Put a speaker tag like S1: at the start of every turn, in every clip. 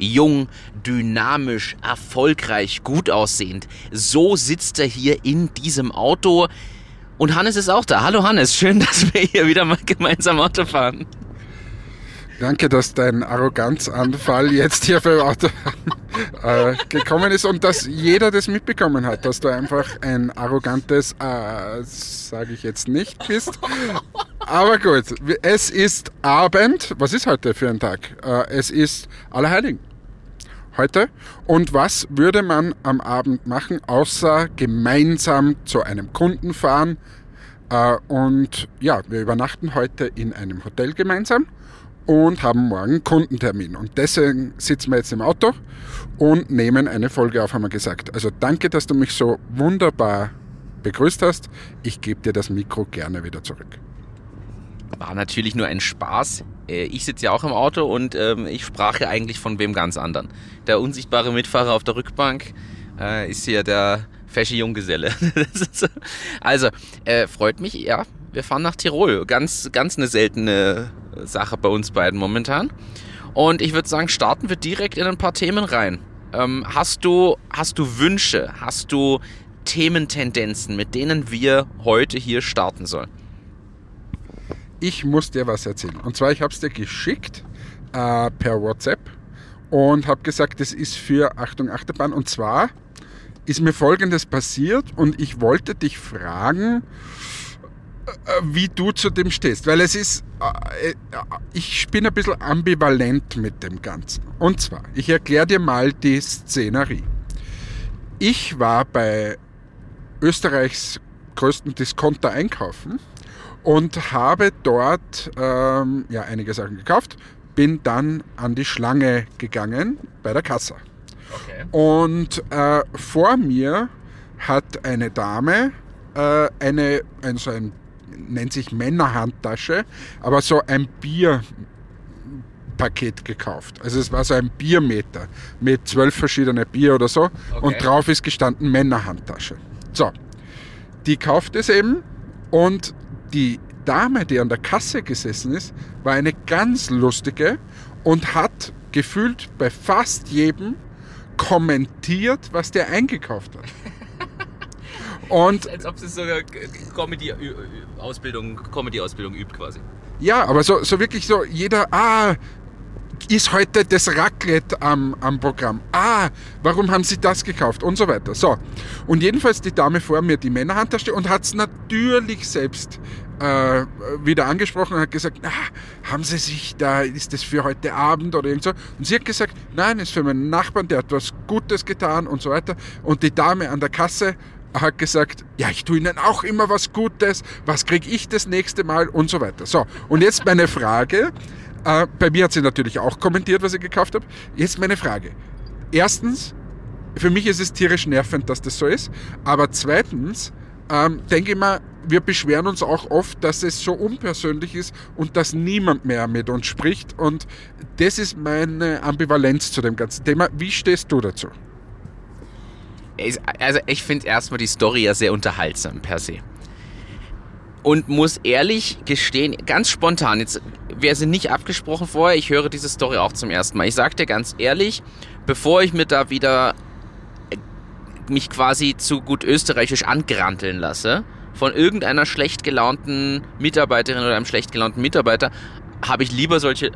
S1: jung, dynamisch, erfolgreich, gut aussehend. So sitzt er hier in diesem Auto. Und Hannes ist auch da. Hallo Hannes, schön, dass wir hier wieder mal gemeinsam Auto fahren.
S2: Danke, dass dein Arroganzanfall jetzt hier beim Auto äh, gekommen ist und dass jeder das mitbekommen hat, dass du einfach ein arrogantes, äh, sage ich jetzt nicht, bist. Aber gut, es ist Abend. Was ist heute für ein Tag? Äh, es ist Allerheiligen. Heute. Und was würde man am Abend machen, außer gemeinsam zu einem Kunden fahren? Äh, und ja, wir übernachten heute in einem Hotel gemeinsam und haben morgen Kundentermin. Und deswegen sitzen wir jetzt im Auto und nehmen eine Folge auf, haben wir gesagt. Also danke, dass du mich so wunderbar begrüßt hast. Ich gebe dir das Mikro gerne wieder zurück.
S1: War natürlich nur ein Spaß. Äh, ich sitze ja auch im Auto und ähm, ich sprach ja eigentlich von wem ganz anderen. Der unsichtbare Mitfahrer auf der Rückbank äh, ist hier der fesche Junggeselle. also, äh, freut mich, ja. Wir fahren nach Tirol. Ganz, ganz eine seltene Sache bei uns beiden momentan. Und ich würde sagen, starten wir direkt in ein paar Themen rein. Ähm, hast, du, hast du Wünsche? Hast du Thementendenzen, mit denen wir heute hier starten sollen?
S2: Ich muss dir was erzählen. Und zwar, ich habe es dir geschickt äh, per WhatsApp und habe gesagt, das ist für Achtung Achterbahn. Und zwar ist mir Folgendes passiert und ich wollte dich fragen, äh, wie du zu dem stehst. Weil es ist, äh, äh, ich bin ein bisschen ambivalent mit dem Ganzen. Und zwar, ich erkläre dir mal die Szenerie. Ich war bei Österreichs größten Discounter einkaufen und habe dort ähm, ja, einige Sachen gekauft, bin dann an die Schlange gegangen bei der Kasse. Okay. Und äh, vor mir hat eine Dame äh, eine, ein, so ein nennt sich Männerhandtasche, aber so ein Bierpaket gekauft. Also es war so ein Biermeter mit zwölf verschiedene Bier oder so okay. und drauf ist gestanden Männerhandtasche. So, die kauft es eben und die Dame, die an der Kasse gesessen ist, war eine ganz lustige und hat gefühlt bei fast jedem kommentiert, was der eingekauft hat.
S1: Und als, als ob sie sogar Comedy-Ausbildung Comedy -Ausbildung übt quasi.
S2: Ja, aber so, so wirklich so jeder, ah, ist heute das Raclette am, am Programm. Ah, warum haben Sie das gekauft? Und so weiter. So. Und jedenfalls die Dame vor mir, die Männerhandtasche, und hat es natürlich selbst äh, wieder angesprochen und hat gesagt, ah, haben Sie sich da, ist das für heute Abend oder irgend so? Und sie hat gesagt, nein, ist für meinen Nachbarn, der hat was Gutes getan und so weiter. Und die Dame an der Kasse hat gesagt, ja, ich tue Ihnen auch immer was Gutes, was kriege ich das nächste Mal und so weiter. So, und jetzt meine Frage, äh, bei mir hat sie natürlich auch kommentiert, was ich gekauft habe. Jetzt meine Frage. Erstens, für mich ist es tierisch nervend, dass das so ist, aber zweitens, ähm, denke ich mal, wir beschweren uns auch oft, dass es so unpersönlich ist und dass niemand mehr mit uns spricht und das ist meine Ambivalenz zu dem ganzen Thema. Wie stehst du dazu?
S1: also ich finde erstmal die Story ja sehr unterhaltsam per se. Und muss ehrlich gestehen, ganz spontan, jetzt, wir sind nicht abgesprochen vorher, ich höre diese Story auch zum ersten Mal. Ich sag dir ganz ehrlich, bevor ich mir da wieder äh, mich quasi zu gut österreichisch angranteln lasse, von irgendeiner schlecht gelaunten Mitarbeiterin oder einem schlecht gelaunten Mitarbeiter, habe ich lieber solche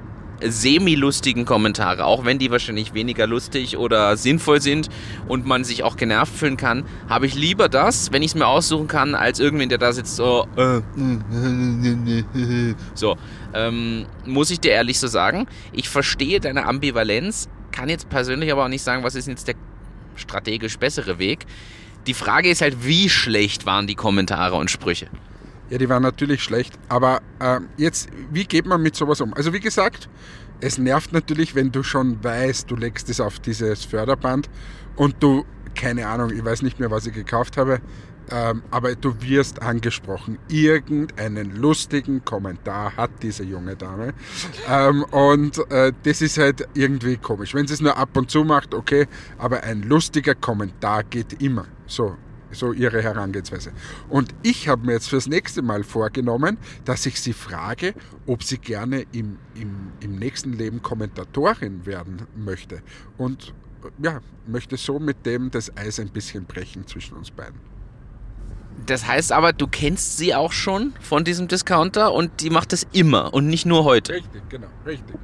S1: semi-lustigen Kommentare, auch wenn die wahrscheinlich weniger lustig oder sinnvoll sind und man sich auch genervt fühlen kann, habe ich lieber das, wenn ich es mir aussuchen kann, als irgendwen, der da sitzt so, äh, so, ähm, muss ich dir ehrlich so sagen. Ich verstehe deine Ambivalenz, kann jetzt persönlich aber auch nicht sagen, was ist jetzt der strategisch bessere Weg. Die Frage ist halt, wie schlecht waren die Kommentare und Sprüche?
S2: Ja, die waren natürlich schlecht. Aber äh, jetzt, wie geht man mit sowas um? Also wie gesagt, es nervt natürlich, wenn du schon weißt, du legst es auf dieses Förderband und du, keine Ahnung, ich weiß nicht mehr, was ich gekauft habe, ähm, aber du wirst angesprochen. Irgendeinen lustigen Kommentar hat diese junge Dame. Ähm, und äh, das ist halt irgendwie komisch. Wenn sie es nur ab und zu macht, okay, aber ein lustiger Kommentar geht immer. So, so ihre Herangehensweise. Und ich habe mir jetzt fürs nächste Mal vorgenommen, dass ich sie frage, ob sie gerne im, im, im nächsten Leben Kommentatorin werden möchte. Und ja, möchte so mit dem das Eis ein bisschen brechen zwischen uns beiden.
S1: Das heißt aber, du kennst sie auch schon von diesem Discounter und die macht das immer und nicht nur heute.
S2: Richtig, genau, richtig.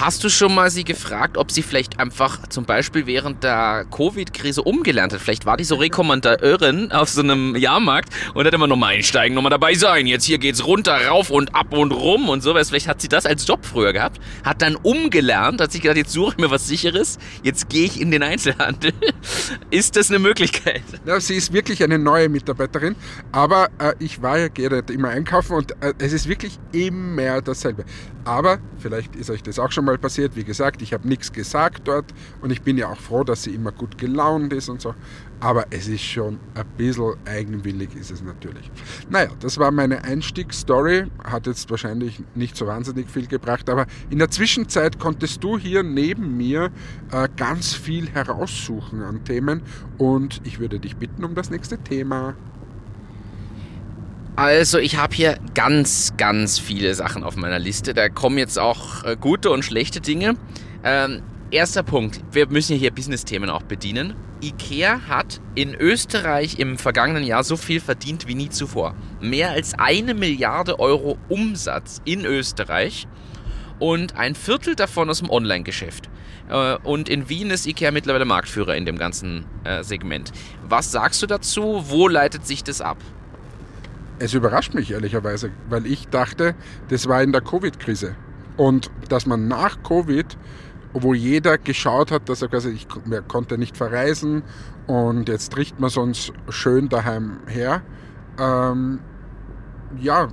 S1: Hast du schon mal sie gefragt, ob sie vielleicht einfach zum Beispiel während der Covid-Krise umgelernt hat? Vielleicht war die so Rekommandeurin auf so einem Jahrmarkt und hat immer nochmal einsteigen, nochmal dabei sein. Jetzt hier geht's runter, rauf und ab und rum und sowas. Vielleicht hat sie das als Job früher gehabt, hat dann umgelernt, hat sich gedacht, jetzt suche ich mir was Sicheres, jetzt gehe ich in den Einzelhandel. ist das eine Möglichkeit?
S2: Ja, sie ist wirklich eine neue Mitarbeiterin, aber äh, ich war ja gerne immer einkaufen und äh, es ist wirklich immer dasselbe. Aber vielleicht ist euch das auch schon mal passiert. Wie gesagt, ich habe nichts gesagt dort und ich bin ja auch froh, dass sie immer gut gelaunt ist und so. Aber es ist schon ein bisschen eigenwillig, ist es natürlich. Naja, das war meine Einstiegsstory. Hat jetzt wahrscheinlich nicht so wahnsinnig viel gebracht, aber in der Zwischenzeit konntest du hier neben mir äh, ganz viel heraussuchen an Themen und ich würde dich bitten um das nächste Thema.
S1: Also ich habe hier ganz, ganz viele Sachen auf meiner Liste. Da kommen jetzt auch äh, gute und schlechte Dinge. Ähm, erster Punkt, wir müssen hier Business-Themen auch bedienen. IKEA hat in Österreich im vergangenen Jahr so viel verdient wie nie zuvor. Mehr als eine Milliarde Euro Umsatz in Österreich und ein Viertel davon aus dem Online-Geschäft. Äh, und in Wien ist IKEA mittlerweile Marktführer in dem ganzen äh, Segment. Was sagst du dazu? Wo leitet sich das ab?
S2: Es überrascht mich ehrlicherweise, weil ich dachte, das war in der Covid-Krise. Und dass man nach Covid, obwohl jeder geschaut hat, dass er quasi, ich konnte nicht verreisen und jetzt riecht man sonst schön daheim her, ähm, ja,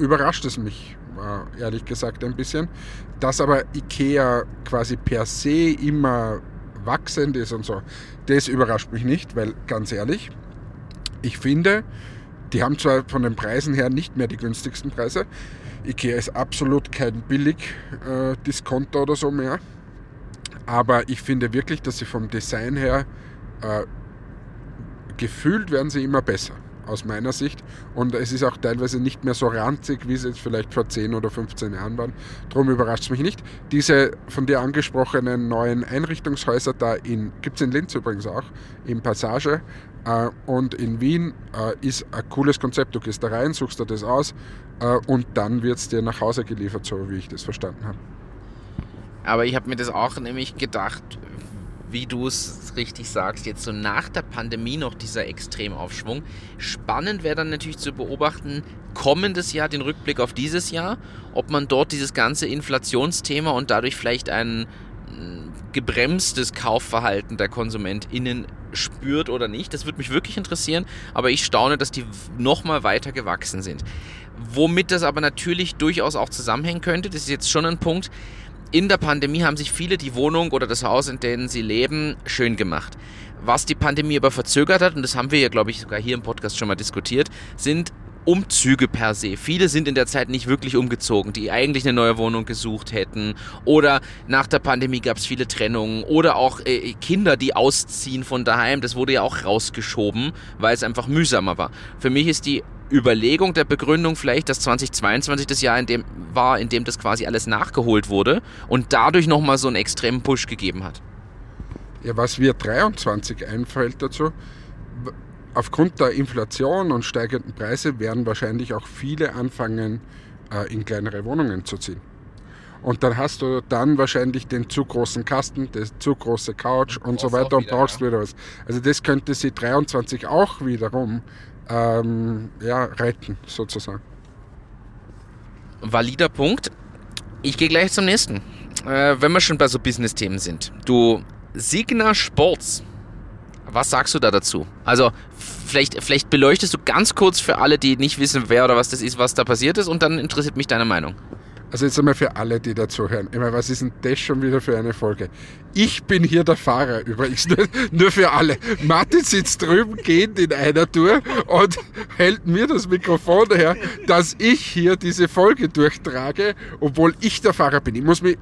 S2: überrascht es mich äh, ehrlich gesagt ein bisschen. Dass aber IKEA quasi per se immer wachsend ist und so, das überrascht mich nicht, weil ganz ehrlich, ich finde, die haben zwar von den Preisen her nicht mehr die günstigsten Preise. Ikea ist absolut kein Billig-Discounter äh, oder so mehr. Aber ich finde wirklich, dass sie vom Design her äh, gefühlt werden sie immer besser, aus meiner Sicht. Und es ist auch teilweise nicht mehr so ranzig, wie es jetzt vielleicht vor 10 oder 15 Jahren waren. Darum überrascht es mich nicht. Diese von dir angesprochenen neuen Einrichtungshäuser da in, gibt es in Linz übrigens auch, in Passage, und in Wien äh, ist ein cooles Konzept. Du gehst da rein, suchst dir das aus äh, und dann wird es dir nach Hause geliefert, so wie ich das verstanden habe.
S1: Aber ich habe mir das auch nämlich gedacht, wie du es richtig sagst, jetzt so nach der Pandemie noch dieser Extremaufschwung. Spannend wäre dann natürlich zu beobachten, kommendes Jahr, den Rückblick auf dieses Jahr, ob man dort dieses ganze Inflationsthema und dadurch vielleicht ein gebremstes Kaufverhalten der KonsumentInnen spürt oder nicht. Das würde mich wirklich interessieren, aber ich staune, dass die nochmal weiter gewachsen sind. Womit das aber natürlich durchaus auch zusammenhängen könnte, das ist jetzt schon ein Punkt. In der Pandemie haben sich viele die Wohnung oder das Haus, in dem sie leben, schön gemacht. Was die Pandemie aber verzögert hat, und das haben wir ja, glaube ich, sogar hier im Podcast schon mal diskutiert, sind Umzüge per se. Viele sind in der Zeit nicht wirklich umgezogen, die eigentlich eine neue Wohnung gesucht hätten. Oder nach der Pandemie gab es viele Trennungen. Oder auch äh, Kinder, die ausziehen von daheim. Das wurde ja auch rausgeschoben, weil es einfach mühsamer war. Für mich ist die Überlegung der Begründung vielleicht, dass 2022 das Jahr in dem war, in dem das quasi alles nachgeholt wurde und dadurch nochmal so einen extremen Push gegeben hat.
S2: Ja, was mir 23 einfällt dazu, aufgrund der Inflation und steigenden Preise werden wahrscheinlich auch viele anfangen, äh, in kleinere Wohnungen zu ziehen. Und dann hast du dann wahrscheinlich den zu großen Kasten, die zu große Couch und so weiter und brauchst ja. wieder was. Also das könnte sie 23 auch wiederum ähm, ja, retten, sozusagen.
S1: Valider Punkt. Ich gehe gleich zum nächsten. Äh, wenn wir schon bei so Business-Themen sind. Du, Signa Sports was sagst du da dazu? Also, vielleicht, vielleicht beleuchtest du ganz kurz für alle, die nicht wissen, wer oder was das ist, was da passiert ist, und dann interessiert mich deine Meinung.
S2: Also jetzt einmal für alle, die dazuhören. Meine, was ist denn das schon wieder für eine Folge? Ich bin hier der Fahrer übrigens, nur, nur für alle. Martin sitzt drüben, geht in einer Tour und hält mir das Mikrofon her, dass ich hier diese Folge durchtrage, obwohl ich der Fahrer bin. Ich muss mich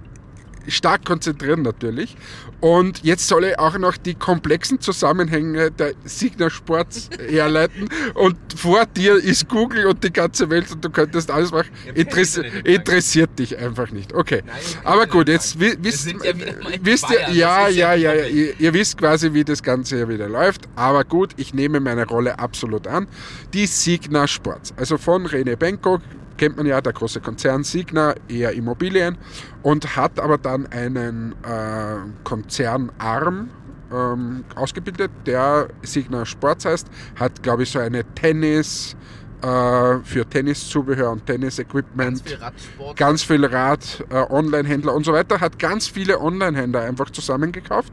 S2: stark konzentrieren natürlich. Und jetzt soll ich auch noch die komplexen Zusammenhänge der Signa Sports herleiten. Und vor dir ist Google und die ganze Welt und du könntest alles machen. Interess interessiert dich einfach nicht. Okay.
S1: Nein,
S2: Aber gut, jetzt wi- wisst,
S1: ja
S2: wisst ihr, ja,
S1: ja
S2: ja, ihr, ihr wisst quasi, wie das Ganze hier wieder läuft. Aber gut, ich nehme meine Rolle absolut an. Die Signa Sports. Also von Rene Benko kennt man ja, der große Konzern Signa, eher Immobilien und hat aber dann einen äh, Konzernarm ähm, ausgebildet, der Signa Sports heißt, hat glaube ich so eine Tennis, äh, für Tenniszubehör und Tennis-Equipment
S1: Ganz viel Radsport.
S2: ganz viel Rad, äh, Online-Händler und so weiter, hat ganz viele Online-Händler einfach zusammengekauft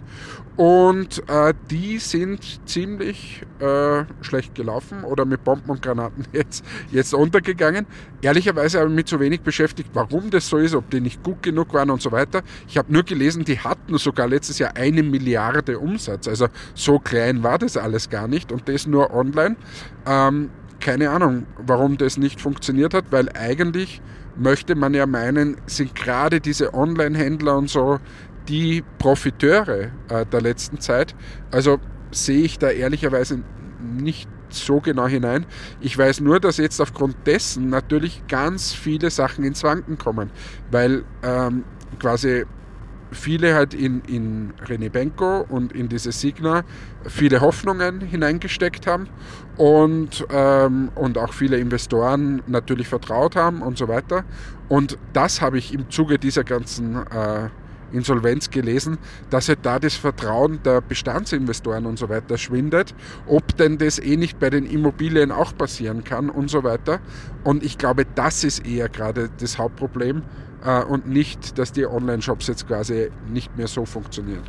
S2: und äh, die sind ziemlich äh, schlecht gelaufen oder mit Bomben und Granaten jetzt, jetzt untergegangen. Ehrlicherweise habe ich mich zu wenig beschäftigt, warum das so ist, ob die nicht gut genug waren und so weiter. Ich habe nur gelesen, die hatten sogar letztes Jahr eine Milliarde Umsatz. Also so klein war das alles gar nicht und das nur online. Ähm, keine Ahnung, warum das nicht funktioniert hat, weil eigentlich möchte man ja meinen, sind gerade diese Online-Händler und so die Profiteure äh, der letzten Zeit. Also sehe ich da ehrlicherweise nicht so genau hinein. Ich weiß nur, dass jetzt aufgrund dessen natürlich ganz viele Sachen ins Wanken kommen, weil ähm, quasi viele halt in, in René Benko und in diese Signa viele Hoffnungen hineingesteckt haben und, ähm, und auch viele Investoren natürlich vertraut haben und so weiter. Und das habe ich im Zuge dieser ganzen äh, Insolvenz gelesen, dass halt da das Vertrauen der Bestandsinvestoren und so weiter schwindet, ob denn das eh nicht bei den Immobilien auch passieren kann und so weiter. Und ich glaube, das ist eher gerade das Hauptproblem äh, und nicht, dass die Online-Shops jetzt quasi nicht mehr so funktionieren.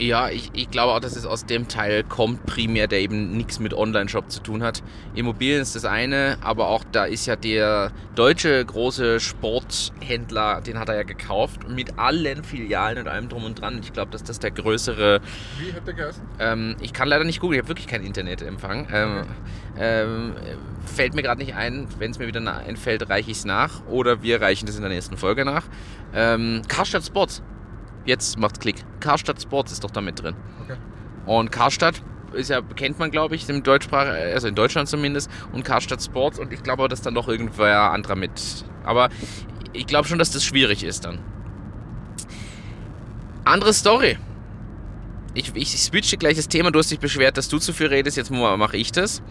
S1: Ja, ich, ich glaube auch, dass es aus dem Teil kommt, primär, der eben nichts mit Online-Shop zu tun hat. Immobilien ist das eine, aber auch da ist ja der deutsche große Sporthändler, den hat er ja gekauft, mit allen Filialen und allem drum und dran. Ich glaube, dass das der größere.
S2: Wie hat der geheißen?
S1: Ähm, ich kann leider nicht googeln, ich habe wirklich keinen Internetempfang. Ähm, ähm, fällt mir gerade nicht ein. Wenn es mir wieder einfällt, reiche ich es nach. Oder wir reichen das in der nächsten Folge nach. Ähm, Karstadt Sports. Jetzt macht's Klick. Karstadt Sports ist doch da mit drin.
S2: Okay.
S1: Und Karstadt ist ja, kennt man glaube ich, im Deutschsprach, also in Deutschland zumindest. Und Karstadt Sports und ich glaube, dass dann doch irgendwer anderer mit. Aber ich glaube schon, dass das schwierig ist dann. Andere Story. Ich, ich switche gleich das Thema. Du hast dich beschwert, dass du zu viel redest. Jetzt mache ich das.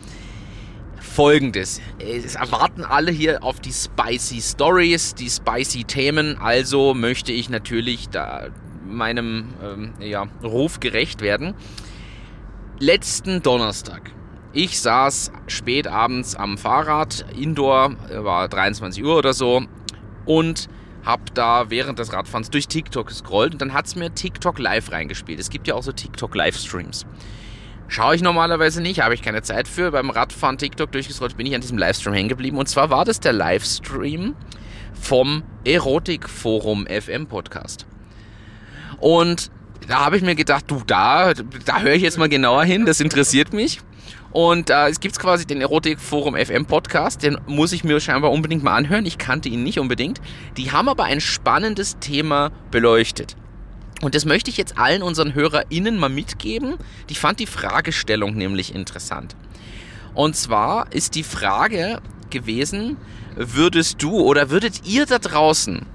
S1: Folgendes. Es erwarten alle hier auf die spicy Stories, die spicy Themen. Also möchte ich natürlich da meinem ähm, ja, Ruf gerecht werden. Letzten Donnerstag. Ich saß spät abends am Fahrrad, Indoor, war 23 Uhr oder so, und hab da während des Radfahrens durch TikTok gescrollt und dann hat es mir TikTok live reingespielt. Es gibt ja auch so TikTok Livestreams. Schaue ich normalerweise nicht, habe ich keine Zeit für. Beim Radfahren TikTok durchgescrollt bin ich an diesem Livestream hängen geblieben. Und zwar war das der Livestream vom Erotikforum FM Podcast. Und da habe ich mir gedacht, du, da, da höre ich jetzt mal genauer hin, das interessiert mich. Und äh, es gibt quasi den Erotikforum FM Podcast, den muss ich mir scheinbar unbedingt mal anhören. Ich kannte ihn nicht unbedingt. Die haben aber ein spannendes Thema beleuchtet. Und das möchte ich jetzt allen unseren HörerInnen mal mitgeben. Ich fand die Fragestellung nämlich interessant. Und zwar ist die Frage gewesen, würdest du oder würdet ihr da draußen,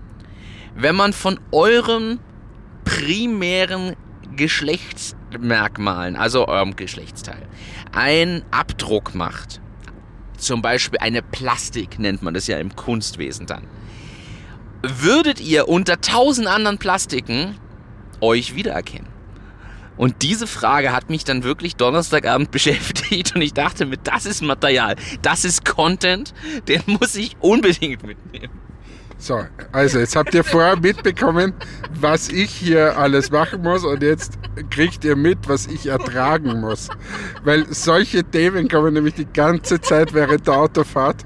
S1: wenn man von eurem primären Geschlechtsmerkmalen, also eurem Geschlechtsteil, einen Abdruck macht, zum Beispiel eine Plastik nennt man das ja im Kunstwesen dann, würdet ihr unter tausend anderen Plastiken euch wiedererkennen? Und diese Frage hat mich dann wirklich Donnerstagabend beschäftigt und ich dachte mir, das ist Material, das ist Content, den muss ich unbedingt mitnehmen.
S2: So, also jetzt habt ihr vorher mitbekommen, was ich hier alles machen muss und jetzt kriegt ihr mit, was ich ertragen muss. Weil solche Themen kommen nämlich die ganze Zeit während der Autofahrt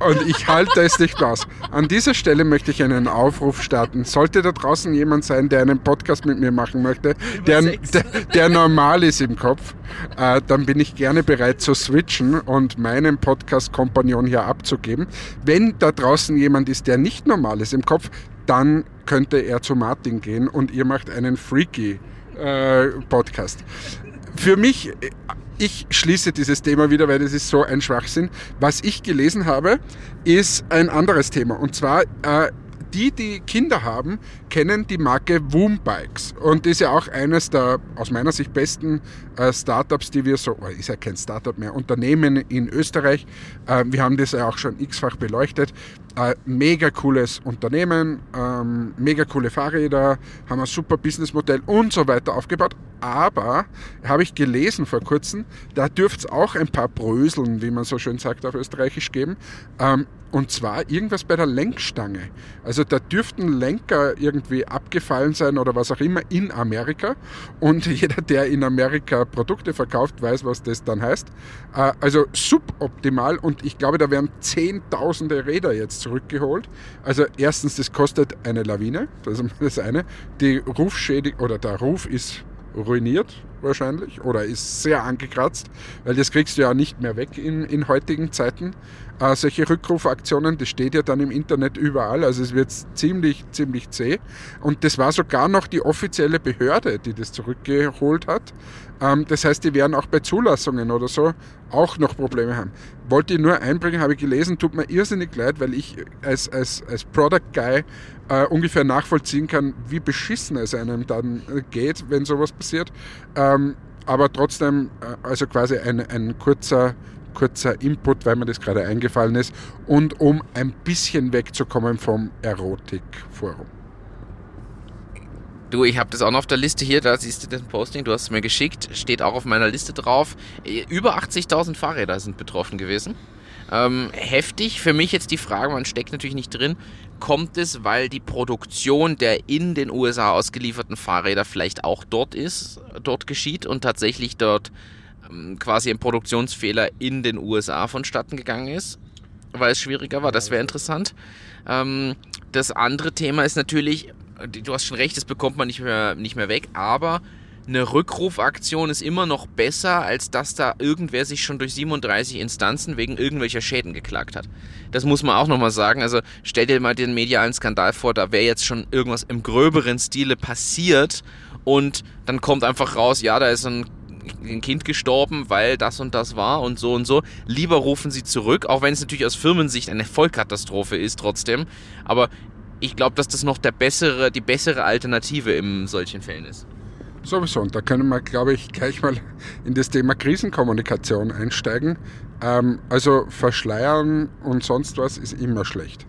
S2: und ich halte es nicht aus. An dieser Stelle möchte ich einen Aufruf starten. Sollte da draußen jemand sein, der einen Podcast mit mir machen möchte, der, der, der normal ist im Kopf, äh, dann bin ich gerne bereit zu switchen und meinen Podcast-Kompagnon hier abzugeben. Wenn da draußen jemand ist, der nicht normal ist im Kopf, dann könnte er zu Martin gehen und ihr macht einen freaky äh, Podcast. Für mich, ich schließe dieses Thema wieder, weil das ist so ein Schwachsinn. Was ich gelesen habe, ist ein anderes Thema. Und zwar äh, die, die Kinder haben, kennen die Marke Woom Bikes. Und ist ja auch eines der aus meiner Sicht besten äh, Startups, die wir so, oh, ist ja kein Startup mehr, Unternehmen in Österreich. Äh, wir haben das ja auch schon x-fach beleuchtet. Äh, mega cooles Unternehmen, ähm, mega coole Fahrräder, haben ein super Businessmodell und so weiter aufgebaut. Aber, habe ich gelesen vor kurzem, da dürfte es auch ein paar Bröseln, wie man so schön sagt auf Österreichisch, geben. Ähm, und zwar irgendwas bei der Lenkstange. Also da dürften Lenker irgendwie abgefallen sein oder was auch immer in Amerika. Und jeder, der in Amerika Produkte verkauft, weiß, was das dann heißt. Äh, also suboptimal und ich glaube, da werden zehntausende Räder jetzt zurückgeholt. Also erstens, das kostet eine Lawine, das ist das eine. Die Rufschädigung oder der Ruf ist ruiniert wahrscheinlich oder ist sehr angekratzt, weil das kriegst du ja nicht mehr weg in, in heutigen Zeiten. Äh, solche Rückrufaktionen, das steht ja dann im Internet überall, also es wird ziemlich, ziemlich zäh. Und das war sogar noch die offizielle Behörde, die das zurückgeholt hat. Ähm, das heißt, die werden auch bei Zulassungen oder so auch noch Probleme haben. Wollte ich nur einbringen, habe ich gelesen, tut mir irrsinnig leid, weil ich als, als, als Product Guy äh, ungefähr nachvollziehen kann, wie beschissen es einem dann geht, wenn sowas passiert. Ähm, aber trotzdem, äh, also quasi ein, ein kurzer kurzer Input, weil mir das gerade eingefallen ist und um ein bisschen wegzukommen vom Erotikforum.
S1: Du, ich habe das auch noch auf der Liste hier, da siehst du das Posting, du hast es mir geschickt, steht auch auf meiner Liste drauf. Über 80.000 Fahrräder sind betroffen gewesen. Ähm, heftig. Für mich jetzt die Frage, man steckt natürlich nicht drin, kommt es, weil die Produktion der in den USA ausgelieferten Fahrräder vielleicht auch dort ist, dort geschieht und tatsächlich dort ähm, quasi ein Produktionsfehler in den USA vonstatten gegangen ist, weil es schwieriger war. Das wäre interessant. Ähm, das andere Thema ist natürlich, du hast schon recht, das bekommt man nicht mehr, nicht mehr weg, aber eine Rückrufaktion ist immer noch besser, als dass da irgendwer sich schon durch 37 Instanzen wegen irgendwelcher Schäden geklagt hat. Das muss man auch nochmal sagen. Also stell dir mal den medialen Skandal vor, da wäre jetzt schon irgendwas im gröberen Stile passiert und dann kommt einfach raus, ja, da ist ein ein Kind gestorben, weil das und das war und so und so. Lieber rufen sie zurück, auch wenn es natürlich aus Firmensicht eine Vollkatastrophe ist trotzdem. Aber ich glaube, dass das noch der bessere, die bessere Alternative in solchen Fällen ist.
S2: Sowieso, und da können wir, glaube ich, gleich mal in das Thema Krisenkommunikation einsteigen. Ähm, also verschleiern und sonst was ist immer schlecht.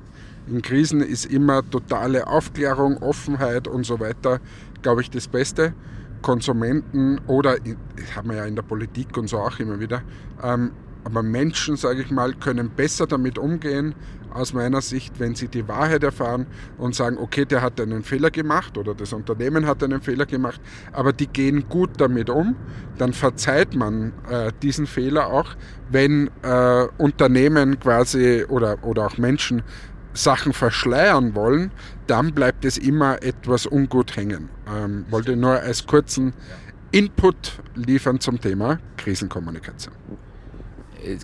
S2: In Krisen ist immer totale Aufklärung, Offenheit und so weiter, glaube ich, das Beste. Konsumenten oder, das haben wir ja in der Politik und so auch immer wieder, ähm, aber Menschen, sage ich mal, können besser damit umgehen, aus meiner Sicht, wenn sie die Wahrheit erfahren und sagen, okay, der hat einen Fehler gemacht oder das Unternehmen hat einen Fehler gemacht, aber die gehen gut damit um, dann verzeiht man äh, diesen Fehler auch, wenn äh, Unternehmen quasi oder, oder auch Menschen Sachen verschleiern wollen, dann bleibt es immer etwas ungut hängen. Ähm, wollte nur als kurzen Input liefern zum Thema Krisenkommunikation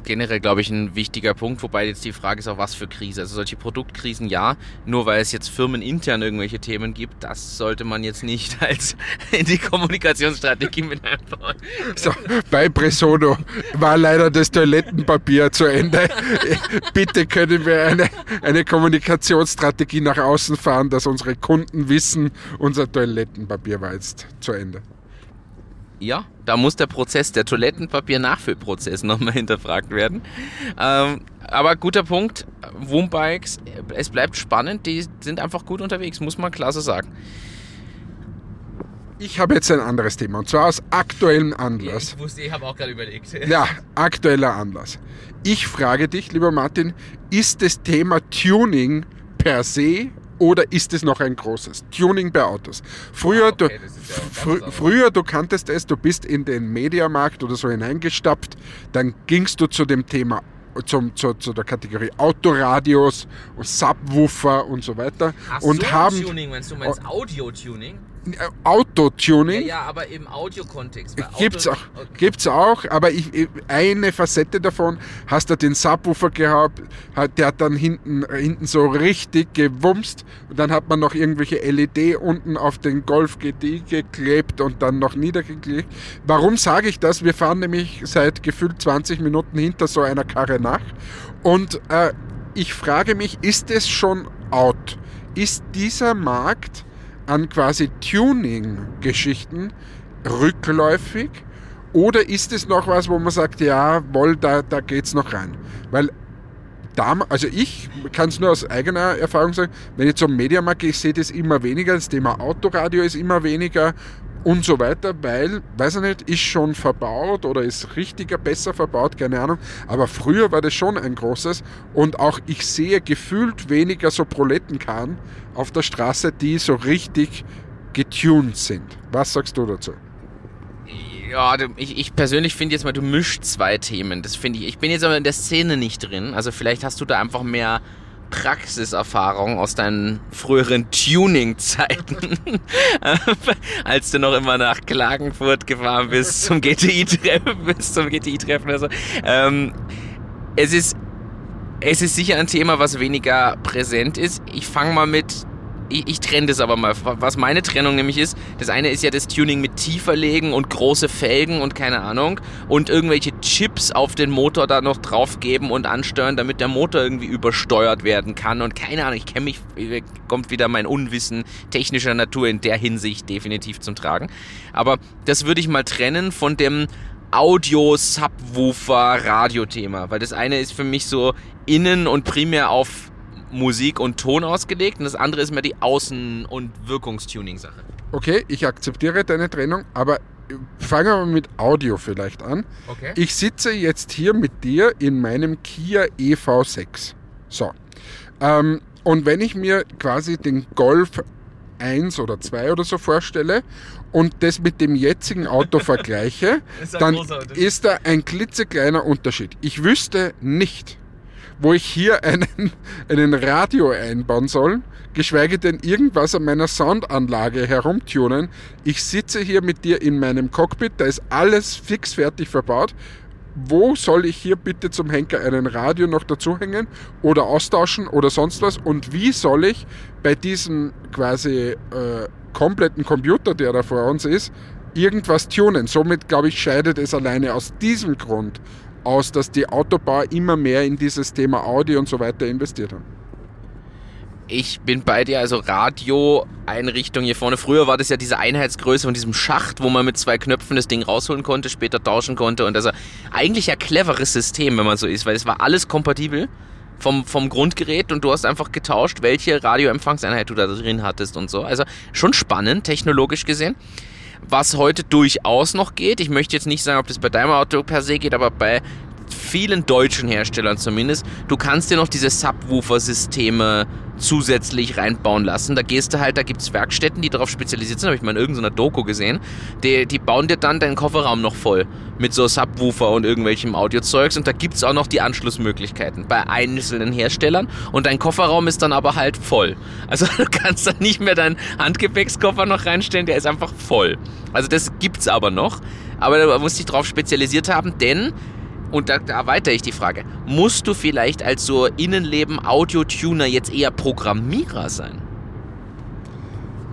S1: generell, glaube ich, ein wichtiger Punkt, wobei jetzt die Frage ist auch, was für Krise. Also solche Produktkrisen ja, nur weil es jetzt firmenintern irgendwelche Themen gibt, das sollte man jetzt nicht als in die Kommunikationsstrategie mit einbauen.
S2: So, bei Presono war leider das Toilettenpapier zu Ende. Bitte können wir eine, eine Kommunikationsstrategie nach außen fahren, dass unsere Kunden wissen, unser Toilettenpapier war jetzt zu Ende.
S1: Ja, da muss der Prozess, der Toilettenpapier-Nachfüllprozess nochmal hinterfragt werden. Ähm, aber guter Punkt, Woombikes, es bleibt spannend, die sind einfach gut unterwegs, muss man klar so sagen.
S2: Ich habe jetzt ein anderes Thema und zwar aus aktuellem Anlass.
S1: Ich wusste, ich habe auch gerade überlegt.
S2: Ja, aktueller Anlass. Ich frage dich, lieber Martin, ist das Thema Tuning per se oder ist es noch ein großes? Tuning bei Autos. Früher, ah, okay, du, fr früher du kanntest es, du bist in den Mediamarkt oder so hineingestapft, dann gingst du zu dem Thema zum, zu, zu, der Kategorie Autoradios, Subwoofer und so weiter.
S1: Ach
S2: und
S1: so,
S2: haben,
S1: Tuning, wenn du meinst Audio-Tuning?
S2: Autotuning.
S1: Ja, ja, aber im Audiokontext.
S2: Gibt's
S1: Auto-
S2: auch, gibt's auch, aber ich, ich- eine Facette davon, hast du den Subwoofer gehabt, hat, der hat dann hinten, hinten so richtig gewumst und dann hat man noch irgendwelche LED unten auf den Golf GTI geklebt und dann noch niedergeklebt. Warum sage ich das? Wir fahren nämlich seit gefühlt 20 Minuten hinter so einer Karre nach und äh, ich frage mich, ist es schon out? Ist dieser Markt an quasi Tuning-Geschichten rückläufig? Oder ist es noch was, wo man sagt, ja, wohl, da, da geht's noch rein? Weil also ich kann es nur aus eigener Erfahrung sagen, wenn ich zum Mediamarkt gehe, ich sehe das immer weniger, das Thema Autoradio ist immer weniger und so weiter, weil, weiß ich nicht, ist schon verbaut oder ist richtiger, besser verbaut, keine Ahnung. Aber früher war das schon ein großes und auch ich sehe gefühlt weniger so Prolettenkarren auf der Straße, die so richtig getuned sind. Was sagst du dazu?
S1: Ja, ich, ich persönlich finde jetzt mal, du mischst zwei Themen. Das finde ich. Ich bin jetzt aber in der Szene nicht drin. Also vielleicht hast du da einfach mehr Praxiserfahrung aus deinen früheren Tuning-Zeiten, als du noch immer nach Klagenfurt gefahren bist zum GTI-Treffen, GTI-Treffen. Ähm, es ist, es ist sicher ein Thema, was weniger präsent ist. Ich fange mal mit ich, ich trenne das aber mal. Was meine Trennung nämlich ist, das eine ist ja das Tuning mit tiefer legen und große Felgen und keine Ahnung und irgendwelche Chips auf den Motor da noch drauf geben und ansteuern, damit der Motor irgendwie übersteuert werden kann und keine Ahnung, ich kenne mich, kommt wieder mein Unwissen technischer Natur in der Hinsicht definitiv zum Tragen. Aber das würde ich mal trennen von dem Audio-Subwoofer-Radio-Thema, weil das eine ist für mich so innen und primär auf Musik und Ton ausgelegt und das andere ist mehr die Außen- und Wirkungstuning-Sache.
S2: Okay, ich akzeptiere deine Trennung, aber fangen wir mit Audio vielleicht an.
S1: Okay.
S2: Ich sitze jetzt hier mit dir in meinem Kia EV6. So. Ähm, und wenn ich mir quasi den Golf 1 oder 2 oder so vorstelle und das mit dem jetzigen Auto vergleiche,
S1: ist
S2: dann ist da ein klitzekleiner Unterschied. Ich wüsste nicht, wo ich hier einen, einen Radio einbauen soll, geschweige denn irgendwas an meiner Soundanlage herumtunen. Ich sitze hier mit dir in meinem Cockpit, da ist alles fixfertig verbaut. Wo soll ich hier bitte zum Henker einen Radio noch dazu hängen oder austauschen oder sonst was? Und wie soll ich bei diesem quasi äh, kompletten Computer, der da vor uns ist, irgendwas tunen? Somit, glaube ich, scheidet es alleine aus diesem Grund aus, dass die Autobauer immer mehr in dieses Thema Audi und so weiter investiert haben.
S1: Ich bin bei dir, also Radioeinrichtung hier vorne. Früher war das ja diese Einheitsgröße von diesem Schacht, wo man mit zwei Knöpfen das Ding rausholen konnte, später tauschen konnte. Und war eigentlich ja cleveres System, wenn man so ist, weil es war alles kompatibel vom, vom Grundgerät und du hast einfach getauscht, welche Radioempfangseinheit du da drin hattest und so. Also schon spannend, technologisch gesehen. Was heute durchaus noch geht, ich möchte jetzt nicht sagen, ob das bei deinem Auto per se geht, aber bei vielen deutschen Herstellern zumindest, du kannst dir noch diese Subwoofer-Systeme zusätzlich reinbauen lassen. Da gehst du halt, da gibt es Werkstätten, die darauf spezialisiert sind, habe ich mal in irgendeiner Doku gesehen. Die, die bauen dir dann deinen Kofferraum noch voll mit so Subwoofer und irgendwelchem Audiozeugs und da gibt es auch noch die Anschlussmöglichkeiten bei einzelnen Herstellern und dein Kofferraum ist dann aber halt voll. Also du kannst dann nicht mehr deinen Handgepäckskoffer noch reinstellen, der ist einfach voll. Also das gibt's aber noch, aber da musst du dich drauf spezialisiert haben, denn und da, da erweitere ich die Frage. Musst du vielleicht als so Innenleben-Audio-Tuner jetzt eher Programmierer sein?